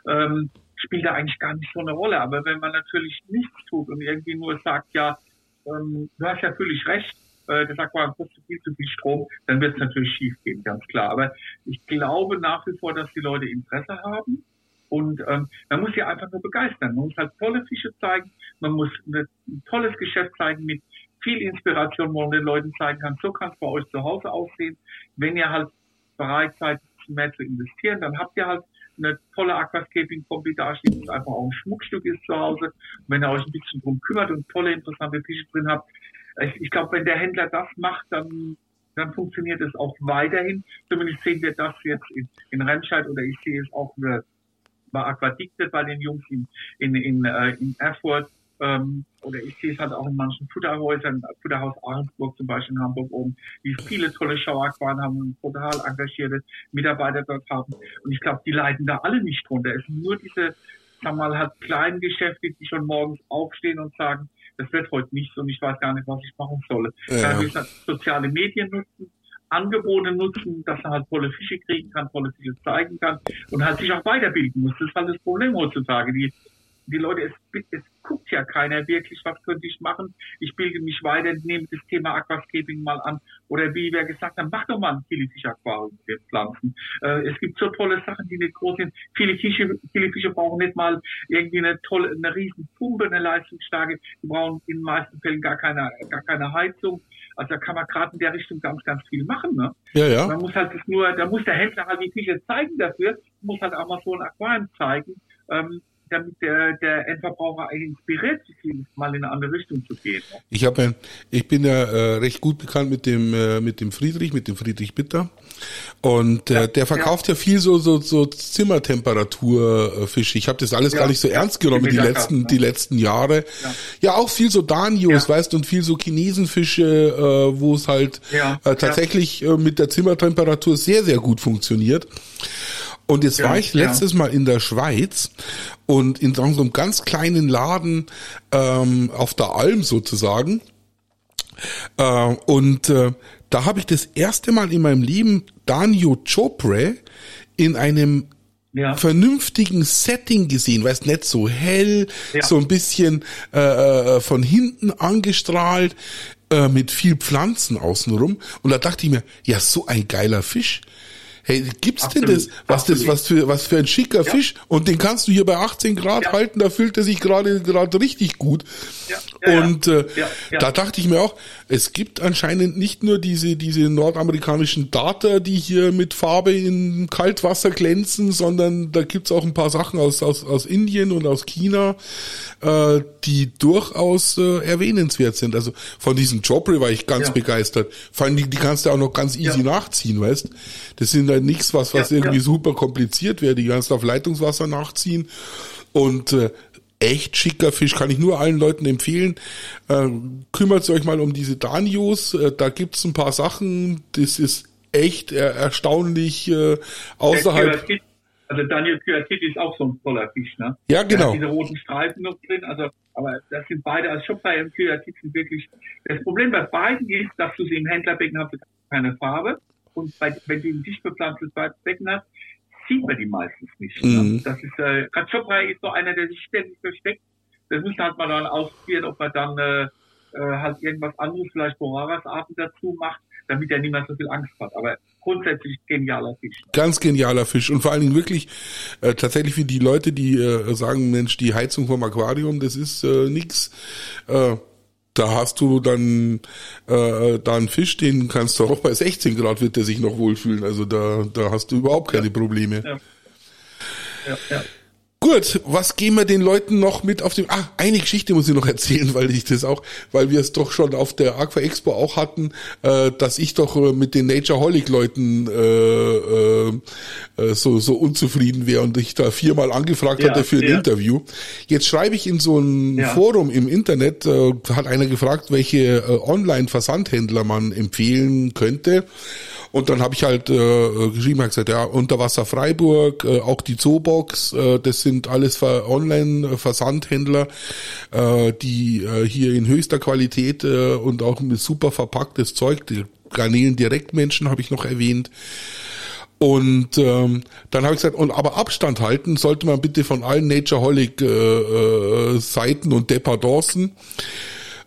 ähm, spielt da eigentlich gar nicht so eine Rolle. Aber wenn man natürlich nichts tut und irgendwie nur sagt, ja, ähm, du hast ja völlig recht, äh, das Aquarium kostet viel zu viel Strom, dann wird es natürlich schief gehen, ganz klar. Aber ich glaube nach wie vor, dass die Leute Interesse haben. Und ähm, man muss sie einfach nur begeistern. Man muss halt tolle Fische zeigen, man muss ein tolles Geschäft zeigen mit viel Inspiration, wo man den Leuten zeigen kann, so kann es bei euch zu Hause aussehen. Wenn ihr halt bereit seid, mehr zu investieren, dann habt ihr halt eine tolle Aquascaping-Kombi dasteht, das einfach auch ein Schmuckstück ist zu Hause. Und wenn ihr euch ein bisschen drum kümmert und tolle, interessante Fische drin habt, ich, ich glaube, wenn der Händler das macht, dann, dann funktioniert es auch weiterhin. Zumindest sehen wir das jetzt in, in Remscheid oder ich sehe es auch bei Aquadikte bei den Jungs in, in, in, äh, in Erfurt. Ähm, oder ich sehe es halt auch in manchen Futterhäusern, Futterhaus Ahrensburg zum Beispiel in Hamburg oben, die viele tolle Schauaquaren haben und total engagierte Mitarbeiter dort haben. Und ich glaube, die leiden da alle nicht drunter. Es sind nur diese, sag mal, halt kleinen Geschäfte, die schon morgens aufstehen und sagen, das wird heute nichts und ich weiß gar nicht, was ich machen soll. Ja. Da ich halt soziale Medien nutzen, Angebote nutzen, dass er halt tolle Fische kriegen kann, tolle Fische zeigen kann und halt sich auch weiterbilden muss. Das ist halt das Problem heutzutage. Die, die Leute, es, es guckt ja keiner wirklich, was könnte ich machen. Ich bilde mich weiter, nehme das Thema Aquascaping mal an. Oder wie wir gesagt haben, mach doch mal ein Kilifisch-Aquarium für Pflanzen. Äh, es gibt so tolle Sachen, die nicht groß sind. Viele Fische, viele Fische brauchen nicht mal irgendwie eine tolle, eine riesen Pumpe, eine leistungsstarke. Die brauchen in den meisten Fällen gar keine, gar keine Heizung. Also da kann man gerade in der Richtung ganz, ganz viel machen. Ne? Ja, ja. Man muss halt das nur, da muss der Händler halt die Fische zeigen dafür, muss halt auch mal so ein Aquarium zeigen. Ähm, damit der, der Endverbraucher inspiriert sich mal in eine andere Richtung zu gehen. Ich habe, ich bin ja äh, recht gut bekannt mit dem äh, mit dem Friedrich, mit dem Friedrich Bitter und äh, ja, der verkauft ja. ja. viel so so so Zimmertemperatur Fische. Ich habe das alles ja. gar nicht so ernst genommen die, letzten die letzten Jahre. Ja, auch viel so Danios, weißt und viel so Chinesenfische, äh, wo es halt äh, tatsächlich äh, mit der Zimmertemperatur sehr sehr gut funktioniert. Und jetzt ja, war ich letztes ja. Mal in der Schweiz und in so einem ganz kleinen Laden ähm, auf der Alm sozusagen. Äh, und äh, da habe ich das erste Mal in meinem Leben Danio Chopre in einem ja. vernünftigen Setting gesehen, weißt nicht so hell, ja. so ein bisschen äh, äh, von hinten angestrahlt, äh, mit viel Pflanzen außenrum. Und da dachte ich mir, ja, so ein geiler Fisch. Hey, gibt's denn das? Was das, was für, was für ein schicker ja. Fisch? Und den kannst du hier bei 18 Grad ja. halten, da fühlt er sich gerade, gerade richtig gut. Ja. Und äh, da dachte ich mir auch, es gibt anscheinend nicht nur diese, diese nordamerikanischen Data, die hier mit Farbe in Kaltwasser glänzen, sondern da gibt's auch ein paar Sachen aus, aus, aus Indien und aus China, äh, die durchaus äh, erwähnenswert sind. Also von diesem Jobre war ich ganz begeistert. Vor allem, die, die kannst du auch noch ganz easy nachziehen, weißt? Das sind halt nichts, was, was ja, irgendwie ja. super kompliziert wäre. Die du auf Leitungswasser nachziehen. Und äh, echt schicker Fisch, kann ich nur allen Leuten empfehlen. Äh, kümmert euch mal um diese Danios. Äh, da gibt's ein paar Sachen, das ist echt er erstaunlich äh, außerhalb. Also Daniel Kyatit ist auch so ein toller Fisch, ne? Ja, genau. diese roten Streifen noch drin, also, aber das sind beide, als Schopfer und Kyatit sind wirklich, das Problem bei beiden ist, dass du sie im Händlerbecken hast, keine Farbe und bei, wenn du ein dicht bepflanztes Becken hast, sieht man die meistens nicht. Mhm. Das ist, äh, Katschopra ist so einer, der sich ständig versteckt. Das muss halt mal dann ausprobieren, ob man dann äh, äh, halt irgendwas anderes, vielleicht Boraras-Arten dazu macht, damit er mehr so viel Angst hat. Aber grundsätzlich genialer Fisch. Ganz genialer Fisch und vor allen Dingen wirklich äh, tatsächlich wie die Leute, die äh, sagen, Mensch, die Heizung vom Aquarium, das ist äh, nix. Äh, da hast du dann äh, da einen Fisch, den kannst du auch bei 16 Grad wird der sich noch wohlfühlen. Also da, da hast du überhaupt keine Probleme. Ja. Ja, ja. Gut, was geben wir den Leuten noch mit auf dem? Ah, eine Geschichte muss ich noch erzählen, weil ich das auch, weil wir es doch schon auf der Aqua Expo auch hatten, äh, dass ich doch äh, mit den Natureholic Leuten äh, äh, äh, so so unzufrieden wäre und ich da viermal angefragt ja, hatte für ein ja. Interview. Jetzt schreibe ich in so ein ja. Forum im Internet, äh, hat einer gefragt, welche Online-Versandhändler man empfehlen könnte. Und dann habe ich halt äh, geschrieben, halt gesagt, ja, Unterwasser Freiburg, äh, auch die Zoobox, äh, das sind alles Online-Versandhändler, äh, die äh, hier in höchster Qualität äh, und auch mit super verpacktes Zeug, die Garnelen Direktmenschen habe ich noch erwähnt. Und ähm, dann habe ich gesagt, und aber Abstand halten sollte man bitte von allen Natureholic äh, äh, Seiten und Dependance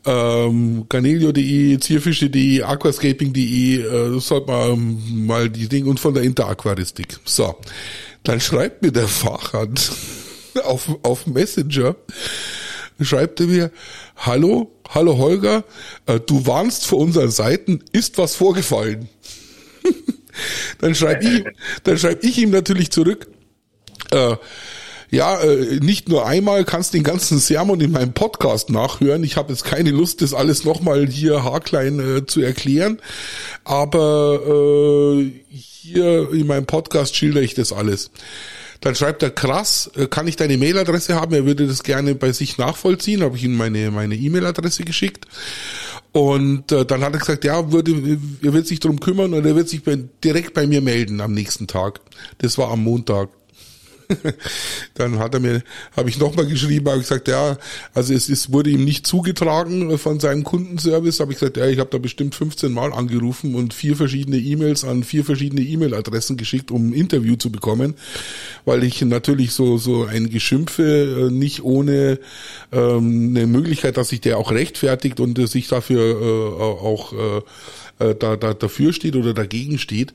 ähm, Ganelio.de, Zierfische.de, Aquascaping.de, äh, sollte man mal die Dinge und von der Interaquaristik. So, dann schreibt mir der Fachhand auf, auf Messenger, schreibt er mir, hallo, hallo Holger, äh, du warnst vor unseren Seiten, ist was vorgefallen? dann schreibe ich, schreib ich ihm natürlich zurück, äh, Ja, äh, nicht nur einmal, kannst den ganzen Sermon in meinem Podcast nachhören. Ich habe jetzt keine Lust, das alles nochmal hier haarklein äh, zu erklären, aber äh, hier in meinem Podcast schildere ich das alles. Dann schreibt er, krass, äh, kann ich deine Mailadresse haben? Er würde das gerne bei sich nachvollziehen. Habe ich ihm meine meine E-Mail-Adresse geschickt. Und äh, dann hat er gesagt, ja, würde, er wird sich drum kümmern und er wird sich bei, direkt bei mir melden am nächsten Tag. Das war am Montag. dann hat er mir, habe ich nochmal geschrieben, habe gesagt, ja, also es, es wurde ihm nicht zugetragen von seinem Kundenservice, habe ich gesagt, ja, ich habe da bestimmt 15 Mal angerufen und vier verschiedene E-Mails an vier verschiedene E-Mail-Adressen geschickt, um ein Interview zu bekommen, weil ich natürlich so so ein Geschimpfe äh, nicht ohne ähm, eine Möglichkeit, dass sich der auch rechtfertigt und äh, sich dafür äh, auch äh, äh, da, da dafür steht oder dagegen steht.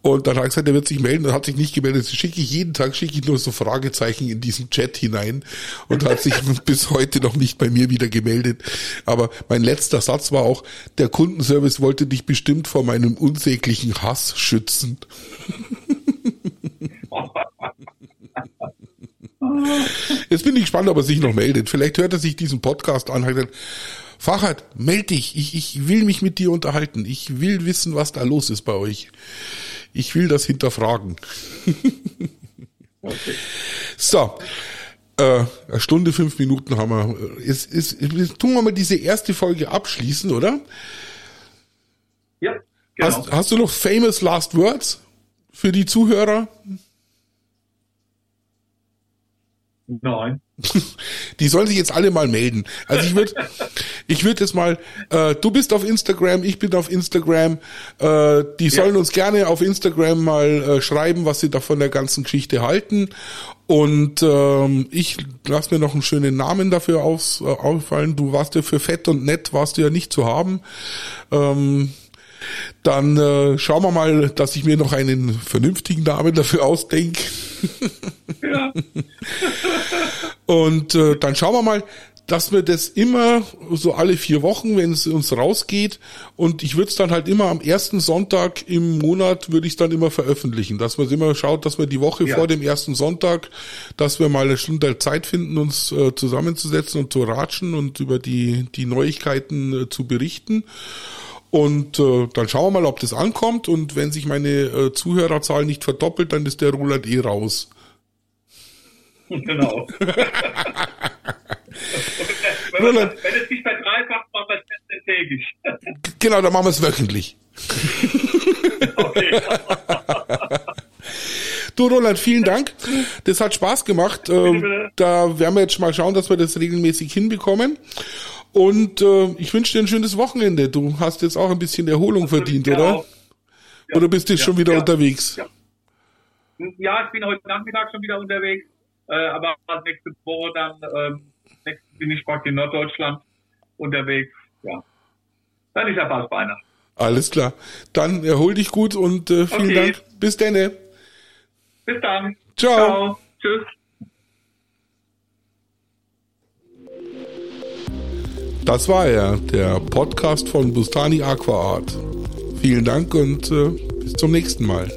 Und dann hat er gesagt, er wird sich melden, er hat sich nicht gemeldet. Das schicke ich jeden Tag, schicke ich nur so Fragezeichen in diesen Chat hinein und hat sich bis heute noch nicht bei mir wieder gemeldet. Aber mein letzter Satz war auch, der Kundenservice wollte dich bestimmt vor meinem unsäglichen Hass schützen. Jetzt bin ich gespannt, ob er sich noch meldet. Vielleicht hört er sich diesen Podcast an. Fachert, meld dich. Ich, ich will mich mit dir unterhalten. Ich will wissen, was da los ist bei euch. Ich will das hinterfragen. okay. So. Äh, eine Stunde, fünf Minuten haben wir. Jetzt, jetzt, jetzt tun wir mal diese erste Folge abschließen, oder? Ja, genau. Hast, hast du noch famous last words für die Zuhörer? Nein. Die sollen sich jetzt alle mal melden. Also ich würde, ich würde jetzt mal, äh, du bist auf Instagram, ich bin auf Instagram. Äh, die sollen ja. uns gerne auf Instagram mal äh, schreiben, was sie da von der ganzen Geschichte halten. Und ähm, ich lass mir noch einen schönen Namen dafür aus, äh, auffallen. Du warst ja für fett und nett, warst du ja nicht zu haben. Ähm, dann äh, schauen wir mal, dass ich mir noch einen vernünftigen Namen dafür ausdenke. Ja. Und äh, dann schauen wir mal, dass wir das immer so alle vier Wochen, wenn es uns rausgeht, und ich würde es dann halt immer am ersten Sonntag im Monat würde ich dann immer veröffentlichen, dass man immer schaut, dass wir die Woche ja. vor dem ersten Sonntag, dass wir mal eine Stunde Zeit finden, uns äh, zusammenzusetzen und zu ratschen und über die die Neuigkeiten äh, zu berichten. Und äh, dann schauen wir mal, ob das ankommt. Und wenn sich meine äh, Zuhörerzahl nicht verdoppelt, dann ist der Roland eh raus. Genau. Roland, wenn es sich verdreifacht, machen wir es täglich. Genau, dann machen wir es wöchentlich. okay. Du Roland, vielen Dank. Das hat Spaß gemacht. Äh, da werden wir jetzt mal schauen, dass wir das regelmäßig hinbekommen. Und äh, ich wünsche dir ein schönes Wochenende. Du hast jetzt auch ein bisschen Erholung das verdient, oder? Ja. Oder bist du ja, schon wieder ja, unterwegs? Ja. ich bin heute Nachmittag schon wieder unterwegs. Äh, aber nächste Woche dann ähm, bin ich praktisch in Norddeutschland unterwegs. Ja. Dann ist ja bald Weihnachten. Alles klar. Dann erhol dich gut und äh, vielen okay. Dank. Bis dann. Bis dann. Ciao. Ciao. Tschüss. Das war er, der Podcast von Bustani Aqua Art. Vielen Dank und äh, bis zum nächsten Mal.